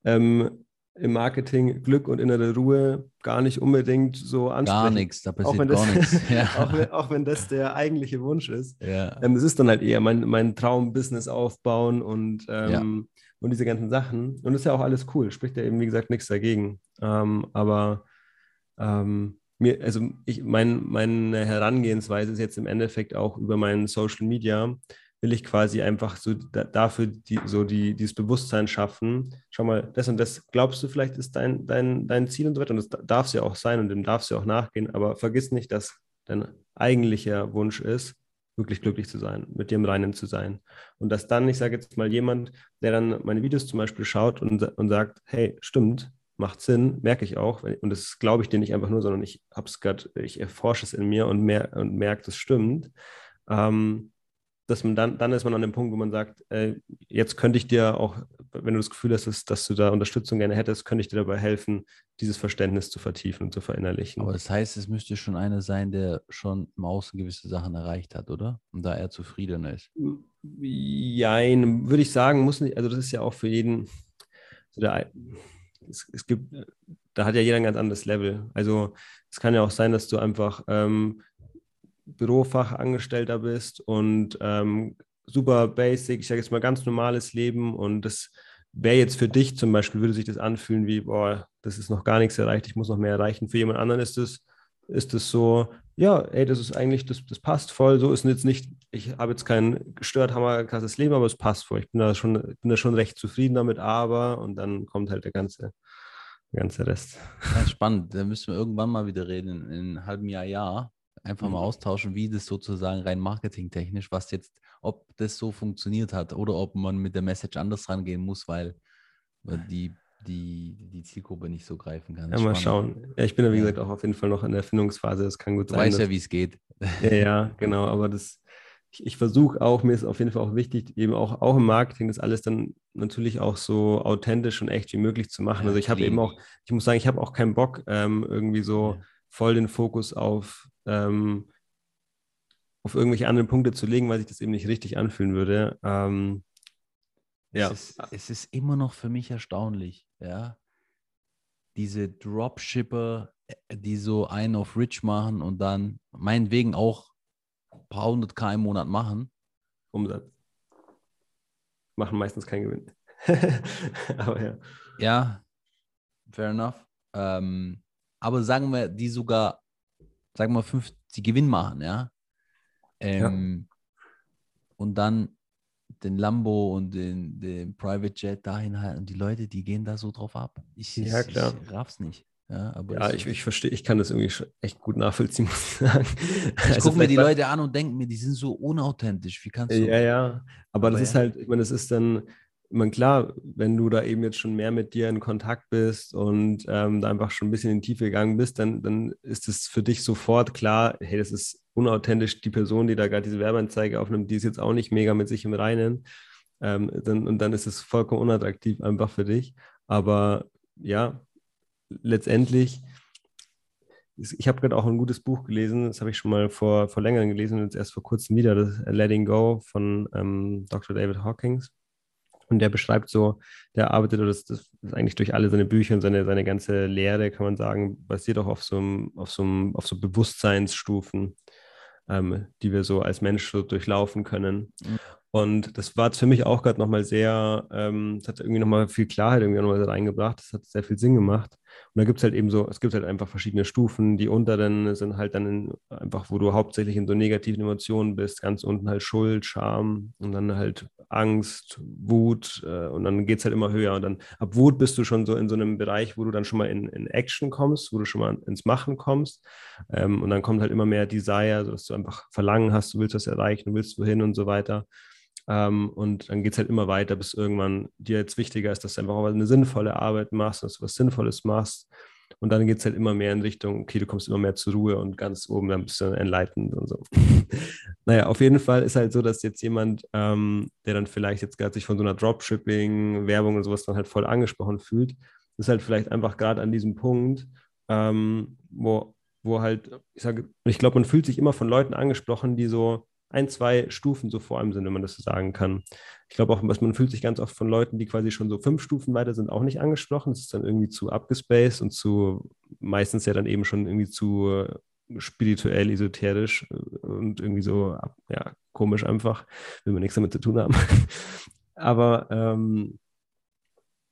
A: ähm, im Marketing Glück und innere Ruhe gar nicht unbedingt so ansprechen.
B: Gar nichts, da passiert
A: auch
B: gar nichts. <laughs>
A: Ja. auch, wenn, auch, wenn, das der eigentliche Wunsch ist. Ja. Ähm, es ist dann halt eher mein, mein Traum-Business aufbauen und ähm, ja und diese ganzen Sachen. Und das ist ja auch alles cool, spricht ja eben, wie gesagt, nichts dagegen. Ähm, aber ähm, mir, also ich, mein, meine Herangehensweise ist jetzt im Endeffekt auch über meinen Social Media, will ich quasi einfach so da, dafür die, so die, dieses Bewusstsein schaffen. Schau mal, das und das glaubst du vielleicht ist dein, dein, dein Ziel und so weiter. Und das darf es ja auch sein und dem darfst du auch nachgehen. Aber vergiss nicht, dass dein eigentlicher Wunsch ist, wirklich glücklich zu sein, mit dir im Reinen zu sein. Und dass dann, ich sage jetzt mal, jemand, der dann meine Videos zum Beispiel schaut und, und sagt, hey, stimmt, macht Sinn, merke ich auch. Und das glaube ich dir nicht einfach nur, sondern ich habe es gerade, ich erforsche es in mir und, mer und merke, das stimmt. Ähm, dass man dann, dann ist man an dem Punkt, wo man sagt, äh, jetzt könnte ich dir auch, wenn du das Gefühl hast, dass, dass, du da Unterstützung gerne hättest, könnte ich dir dabei helfen, dieses Verständnis zu vertiefen und zu verinnerlichen.
B: Aber das heißt, es müsste schon einer sein, der schon im Außen gewisse Sachen erreicht hat, oder? Und da er zufriedener ist.
A: Jein, würde ich sagen, muss nicht, also das ist ja auch für jeden, so der, es, es, gibt, da hat ja jeder ein ganz anderes Level. Also es kann ja auch sein, dass du einfach ähm, Bürofachangestellter bist und ähm, super basic, ich sage jetzt mal ganz normales Leben und das wäre jetzt für dich zum Beispiel, würde sich das anfühlen wie, boah, das ist noch gar nichts erreicht, ich muss noch mehr erreichen. Für jemand anderen ist es ist so, ja, ey, das ist eigentlich, das, das passt voll. So ist jetzt nicht, ich habe jetzt kein gestört, hammer krasses Leben, aber es passt voll. Ich bin da schon, bin da schon recht zufrieden damit, aber und dann kommt halt der ganze, der ganze Rest.
B: Ja, spannend. Da müssen wir irgendwann mal wieder reden, in, in einem halben Jahr, Jahr einfach mhm. mal austauschen, wie das sozusagen rein marketingtechnisch, was jetzt, ob das so funktioniert hat oder ob man mit der Message anders rangehen muss, weil die, die, die Zielgruppe nicht so greifen kann.
A: Ja, mal schauen. Ja, ich bin ja, wie ja. gesagt, auch auf jeden Fall noch in der Erfindungsphase. Das kann gut
B: du
A: sein.
B: Du weißt ja, wie es geht. <laughs>
A: Ja, ja, genau. Aber das, ich, ich versuche auch, mir ist auf jeden Fall auch wichtig, eben auch, auch im Marketing das alles dann natürlich auch so authentisch und echt wie möglich zu machen. also ich habe eben auch, ich muss sagen, ich habe auch keinen Bock, ähm, irgendwie so voll den Fokus auf ähm, auf irgendwelche anderen Punkte zu legen, weil sich das eben nicht richtig anfühlen würde. Ähm,
B: ja. Es ist, es ist, immer noch für mich erstaunlich, ja. Diese Dropshipper, äh, die so einen auf Rich machen und dann meinetwegen auch ein paar hundert K im Monat machen.
A: Umsatz. Machen meistens keinen Gewinn. <laughs> aber ja.
B: Ja, fair enough. Ähm, aber sagen wir, die sogar sagen wir 50 Gewinn machen, ja. Ähm, ja. Und dann den Lambo und den, den Private Jet dahin halten. Und die Leute, die gehen da so drauf ab. Ich, ja, klar. ich raff's nicht. Ja, aber
A: ja ich, ich verstehe, ich kann das irgendwie echt gut nachvollziehen, <laughs> muss ich sagen.
B: Ich also gucke mir die Leute an und denke mir, die sind so unauthentisch. Wie kannst du.
A: Ja, ja. Aber, aber das ja. ist halt, ich meine, das ist dann, ich meine, klar, wenn du da eben jetzt schon mehr mit dir in Kontakt bist und ähm, da einfach schon ein bisschen in die Tiefe gegangen bist, dann, dann ist es für dich sofort klar, hey, das ist unauthentisch. Die Person, die da gerade diese Werbeanzeige aufnimmt, die ist jetzt auch nicht mega mit sich im Reinen. Ähm, dann, und dann ist es vollkommen unattraktiv einfach für dich. Aber ja, letztendlich, ich habe gerade auch ein gutes Buch gelesen, das habe ich schon mal vor, vor längerem gelesen jetzt erst vor kurzem wieder, das Letting Go von ähm, Dr. David Hawkins. Und der beschreibt so, der arbeitet, das, das ist eigentlich durch alle seine Bücher und seine, seine ganze Lehre, kann man sagen, basiert auch auf so, einem, auf so, einem, auf so Bewusstseinsstufen, ähm, die wir so als Mensch so durchlaufen können. Mhm. Und das war für mich auch gerade nochmal sehr, ähm, das hat irgendwie nochmal viel Klarheit irgendwie nochmal reingebracht. Das hat sehr viel Sinn gemacht. Und da gibt es halt eben so, es gibt halt einfach verschiedene Stufen. Die unteren sind halt dann in, einfach, wo du hauptsächlich in so negativen Emotionen bist. Ganz unten halt Schuld, Scham und dann halt Angst, Wut äh, und dann geht es halt immer höher. Und dann ab Wut bist du schon so in so einem Bereich, wo du dann schon mal in, in Action kommst, wo du schon mal ins Machen kommst. Ähm, und dann kommt halt immer mehr Desire, dass du einfach Verlangen hast, du willst was erreichen, du willst wohin und so weiter. Ähm, und dann geht es halt immer weiter, bis irgendwann dir jetzt wichtiger ist, dass du einfach auch eine sinnvolle Arbeit machst, dass du was Sinnvolles machst. Und dann geht es halt immer mehr in Richtung, okay, du kommst immer mehr zur Ruhe und ganz oben dann bist du enlightened und so. <laughs> naja, auf jeden Fall ist halt so, dass jetzt jemand, ähm, der dann vielleicht jetzt gerade sich von so einer Dropshipping, Werbung und sowas dann halt voll angesprochen fühlt, ist halt vielleicht einfach gerade an diesem Punkt, ähm, wo, wo halt, ich sage, ich glaube, man fühlt sich immer von Leuten angesprochen, die so ein, zwei Stufen so vor einem sind, wenn man das so sagen kann. Ich glaube auch, man fühlt sich ganz oft von Leuten, die quasi schon so fünf Stufen weiter sind, auch nicht angesprochen. Das ist dann irgendwie zu abgespaced und zu meistens ja dann eben schon irgendwie zu spirituell, esoterisch äh, und irgendwie so, ja, komisch einfach, will man nichts damit zu tun haben. <laughs> Aber ähm,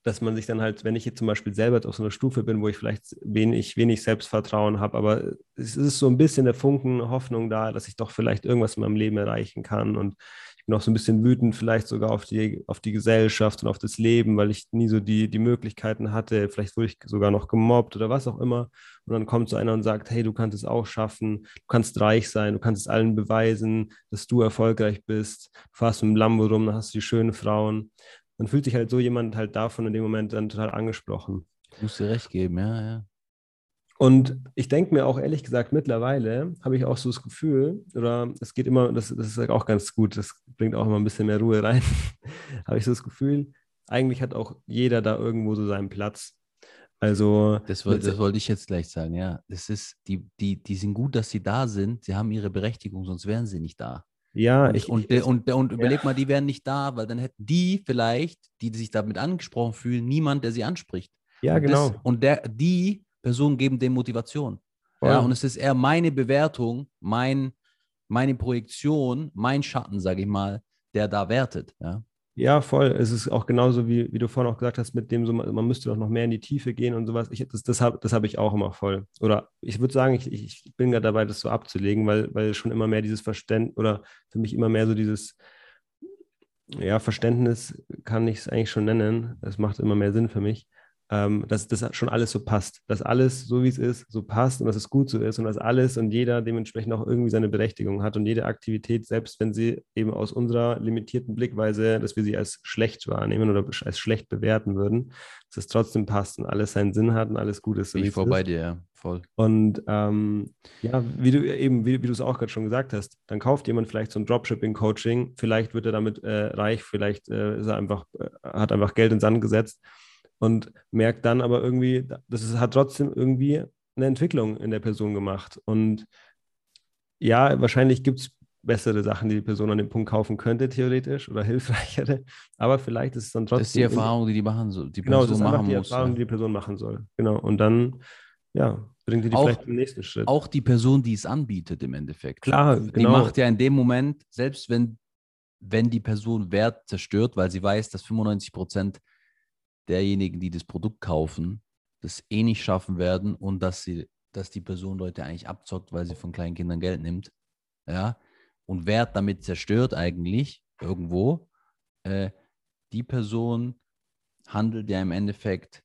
A: dass man sich dann halt, wenn ich jetzt zum Beispiel selber auf so einer Stufe bin, wo ich vielleicht wenig, wenig Selbstvertrauen habe, aber es ist so ein bisschen der Funken Hoffnung da, dass ich doch vielleicht irgendwas in meinem Leben erreichen kann. Und ich bin auch so ein bisschen wütend vielleicht sogar auf die, auf die Gesellschaft und auf das Leben, weil ich nie so die, die Möglichkeiten hatte, vielleicht wurde ich sogar noch gemobbt oder was auch immer. Und dann kommt so einer und sagt, hey, du kannst es auch schaffen, du kannst reich sein, du kannst es allen beweisen, dass du erfolgreich bist, du fährst mit dem Lambo rum, dann hast du die schönen Frauen dann fühlt sich halt so jemand halt davon in dem Moment dann total angesprochen.
B: Ich muss dir recht geben, ja, ja.
A: Und ich denke mir auch ehrlich gesagt, mittlerweile habe ich auch so das Gefühl, oder es geht immer, das, das ist auch ganz gut, das bringt auch immer ein bisschen mehr Ruhe rein, <laughs> habe ich so das Gefühl, eigentlich hat auch jeder da irgendwo so seinen Platz. Also.
B: Das, das wollte ich jetzt gleich sagen, ja. Das ist, die, die, die sind gut, dass sie da sind, sie haben ihre Berechtigung, sonst wären sie nicht da.
A: Ja,
B: und,
A: ich,
B: und, ich, und, und, überleg ja. mal, die wären nicht da, weil dann hätten die vielleicht, die sich damit angesprochen fühlen, niemand, der sie anspricht.
A: Ja,
B: und
A: genau.
B: Das, und der, die Personen geben dem Motivation. Voll. Ja, und es ist eher meine Bewertung, mein, meine Projektion, mein Schatten, sage ich mal, der da wertet. Ja.
A: Ja, voll. Es ist auch genauso, wie, wie du vorhin auch gesagt hast, mit dem, so, man müsste doch noch mehr in die Tiefe gehen und sowas. Ich, das das habe das hab ich auch immer voll. Oder ich würde sagen, ich, ich bin gerade dabei, das so abzulegen, weil, weil schon immer mehr dieses Verständnis oder für mich immer mehr so dieses, ja, Verständnis kann ich es eigentlich schon nennen. Es macht immer mehr Sinn für mich ähm, dass das schon alles so passt, dass alles so wie es ist, so passt und dass es gut so ist und dass alles und jeder dementsprechend auch irgendwie seine Berechtigung hat und jede Aktivität, selbst wenn sie eben aus unserer limitierten Blickweise, dass wir sie als schlecht wahrnehmen oder als schlecht bewerten würden, dass es trotzdem passt und alles seinen Sinn hat und alles gut ist.
B: So ich vor bei dir, ja, voll.
A: Und ähm, ja, wie du eben, wie, wie du es auch gerade schon gesagt hast, dann kauft jemand vielleicht so ein Dropshipping-Coaching, vielleicht wird er damit äh, reich, vielleicht äh, ist er einfach, äh, hat einfach Geld in Sand gesetzt und merkt dann aber irgendwie, das ist, hat trotzdem irgendwie eine Entwicklung in der Person gemacht. Und ja, wahrscheinlich gibt es bessere Sachen, die die Person an dem Punkt kaufen könnte, theoretisch, oder <laughs> hilfreichere. Aber vielleicht ist es dann trotzdem. Das
B: ist die Erfahrung, die die machen soll. Die
A: genau, das ist einfach die Erfahrung, die die Person machen soll. Genau. Und dann, ja, bringt die, die
B: auch,
A: vielleicht zum nächsten Schritt.
B: Auch die Person, die es anbietet im Endeffekt.
A: Klar,
B: genau. Die macht ja in dem Moment, selbst wenn, wenn die Person Wert zerstört, weil sie weiß, dass 95 Prozent derjenigen, die das Produkt kaufen, das eh nicht schaffen werden und dass sie, dass die Person Leute eigentlich abzockt, weil sie von kleinen Kindern Geld nimmt, ja, und Wert damit zerstört eigentlich irgendwo, äh, die Person handelt ja im Endeffekt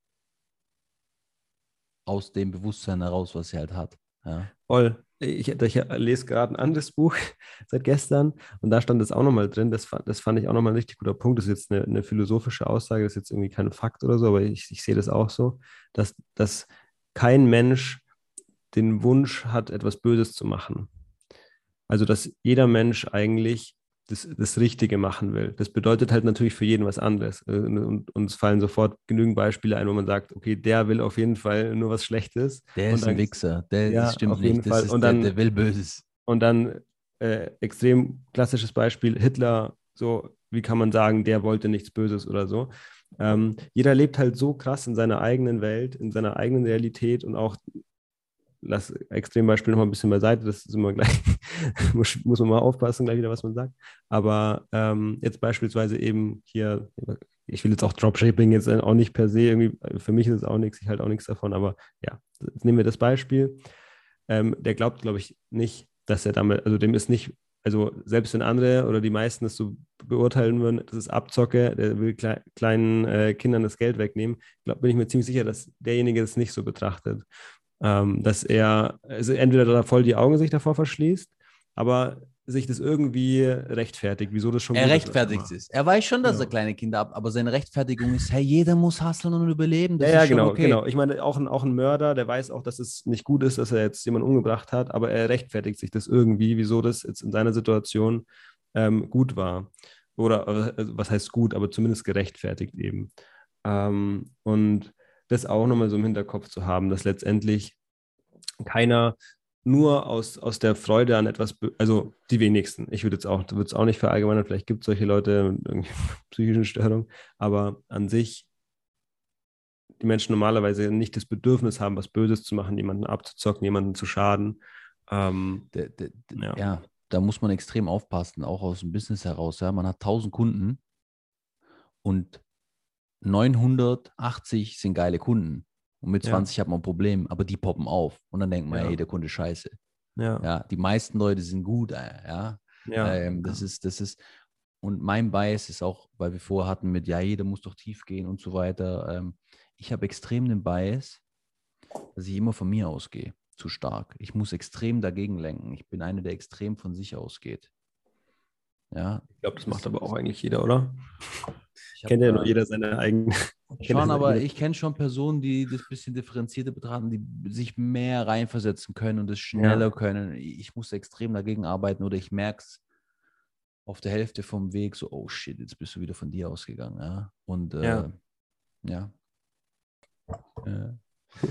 B: aus dem Bewusstsein heraus, was sie halt hat. Ja.
A: Voll ich, ich lese gerade ein anderes Buch <laughs> seit gestern und da stand das auch nochmal drin. Das, das fand ich auch nochmal ein richtig guter Punkt. Das ist jetzt eine, eine, philosophische Aussage, das ist jetzt irgendwie kein Fakt oder so, aber ich, ich sehe das auch so, dass, dass kein Mensch den Wunsch hat, etwas Böses zu machen. Also, dass jeder Mensch eigentlich das, das Richtige machen will. Das bedeutet halt natürlich für jeden was anderes. Äh, und uns fallen sofort genügend Beispiele ein, wo man sagt, okay, der will auf jeden Fall nur was Schlechtes.
B: Der ist
A: dann,
B: ein Wichser, der
A: ja,
B: stimmt
A: auf jeden
B: nicht.
A: Fall.
B: und
A: dann,
B: der, der will Böses.
A: Und dann äh, extrem klassisches Beispiel, Hitler So, wie kann man sagen, der wollte nichts Böses oder so. Ähm, jeder lebt halt so krass in seiner eigenen Welt, in seiner eigenen Realität und auch, lass Extrembeispiel noch mal ein bisschen beiseite, das ist immer gleich, <laughs> muss, muss, man mal aufpassen, gleich wieder, was man sagt. Aber ähm, jetzt beispielsweise eben hier, ich will jetzt auch Dropshipping jetzt auch nicht per se, irgendwie, für mich ist es auch nichts, ich halte auch nichts davon, aber ja, jetzt nehmen wir das Beispiel. Ähm, der glaubt, glaube ich, nicht, dass er damit, also dem ist nicht also selbst wenn andere oder die meisten das so beurteilen würden, das ist Abzocke, der will kle kleinen äh, Kindern das Geld wegnehmen, glaub, bin ich mir ziemlich sicher, dass derjenige das nicht so betrachtet. Ähm, dass er also entweder da voll die Augen sich davor verschließt, aber sich das irgendwie rechtfertigt, wieso das schon
B: Er rechtfertigt es. Er weiß schon, dass ja. er kleine Kinder hat, aber seine Rechtfertigung ist, hey, jeder muss hasseln und überleben.
A: Das ja, ja genau, okay. genau. Ich meine, auch ein, auch ein Mörder, der weiß auch, dass es nicht gut ist, dass er jetzt jemanden umgebracht hat, aber er rechtfertigt sich das irgendwie, wieso das jetzt in seiner Situation ähm, gut war. Oder also, was heißt gut, aber zumindest gerechtfertigt eben. Ähm, und das auch nochmal so im Hinterkopf zu haben, dass letztendlich keiner nur aus, aus der Freude an etwas, also die wenigsten. Ich würde jetzt auch, würde es auch nicht verallgemeinern, vielleicht gibt es solche Leute mit <laughs> psychischen Störungen, aber an sich die Menschen normalerweise nicht das Bedürfnis haben, was Böses zu machen, jemanden abzuzocken, jemanden zu schaden. Ähm,
B: de, de, de, ja. ja. da muss man extrem aufpassen, auch aus dem Business heraus. Ja. Man hat 1000 Kunden und 980 sind geile Kunden. Und mit 20 ja. hat man ein Problem, aber die poppen auf. Und dann denkt man, ja. hey, der Kunde ist scheiße. Ja. ja. Die meisten Leute sind gut, äh, ja. ja. Ähm, das ist, das ist, und mein Bias ist auch, weil wir vorher hatten mit, ja, jeder muss doch tief gehen und so weiter. Ähm, ich habe extrem den Bias, dass ich immer von mir ausgehe, zu stark. Ich muss extrem dagegen lenken. Ich bin einer, der extrem von sich ausgeht. Ja.
A: Ich glaube, das macht aber auch eigentlich jeder, oder? Kennt ja nur jeder seine eigenen. <laughs>
B: Schon, aber ich kenne schon Personen, die das bisschen differenzierter betrachten, die sich mehr reinversetzen können und es schneller ja. können. Ich muss extrem dagegen arbeiten oder ich merke es auf der Hälfte vom Weg so, oh shit, jetzt bist du wieder von dir ausgegangen. Ja? Und äh, ja.
A: ja. <laughs>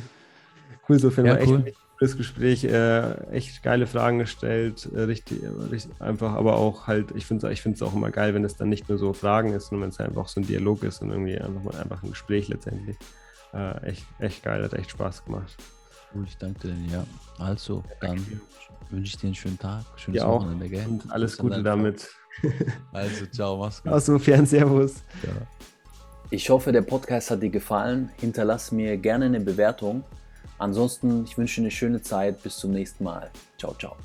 A: Cool, so finde ja, cool. echt das Gespräch. Äh, echt geile Fragen gestellt, äh, richtig, richtig, einfach, aber auch halt, ich finde es ich find's auch immer geil, wenn es dann nicht nur so Fragen ist, sondern wenn es einfach so ein Dialog ist und irgendwie einfach mal einfach ein Gespräch letztendlich. Äh, echt, echt geil, hat echt Spaß gemacht.
B: Cool, ich danke dir, ja. Also, dann wünsche ich dir einen schönen Tag, schönes
A: ja, Wochenende, gell? Und alles Gute damit. <laughs>
B: Also, ciao, mach's
A: gut. Also, fern, Servus. Ja.
B: Ich hoffe, der Podcast hat dir gefallen. Hinterlass mir gerne eine Bewertung Ansonsten, ich wünsche eine schöne Zeit. Bis zum nächsten Mal. Ciao, ciao.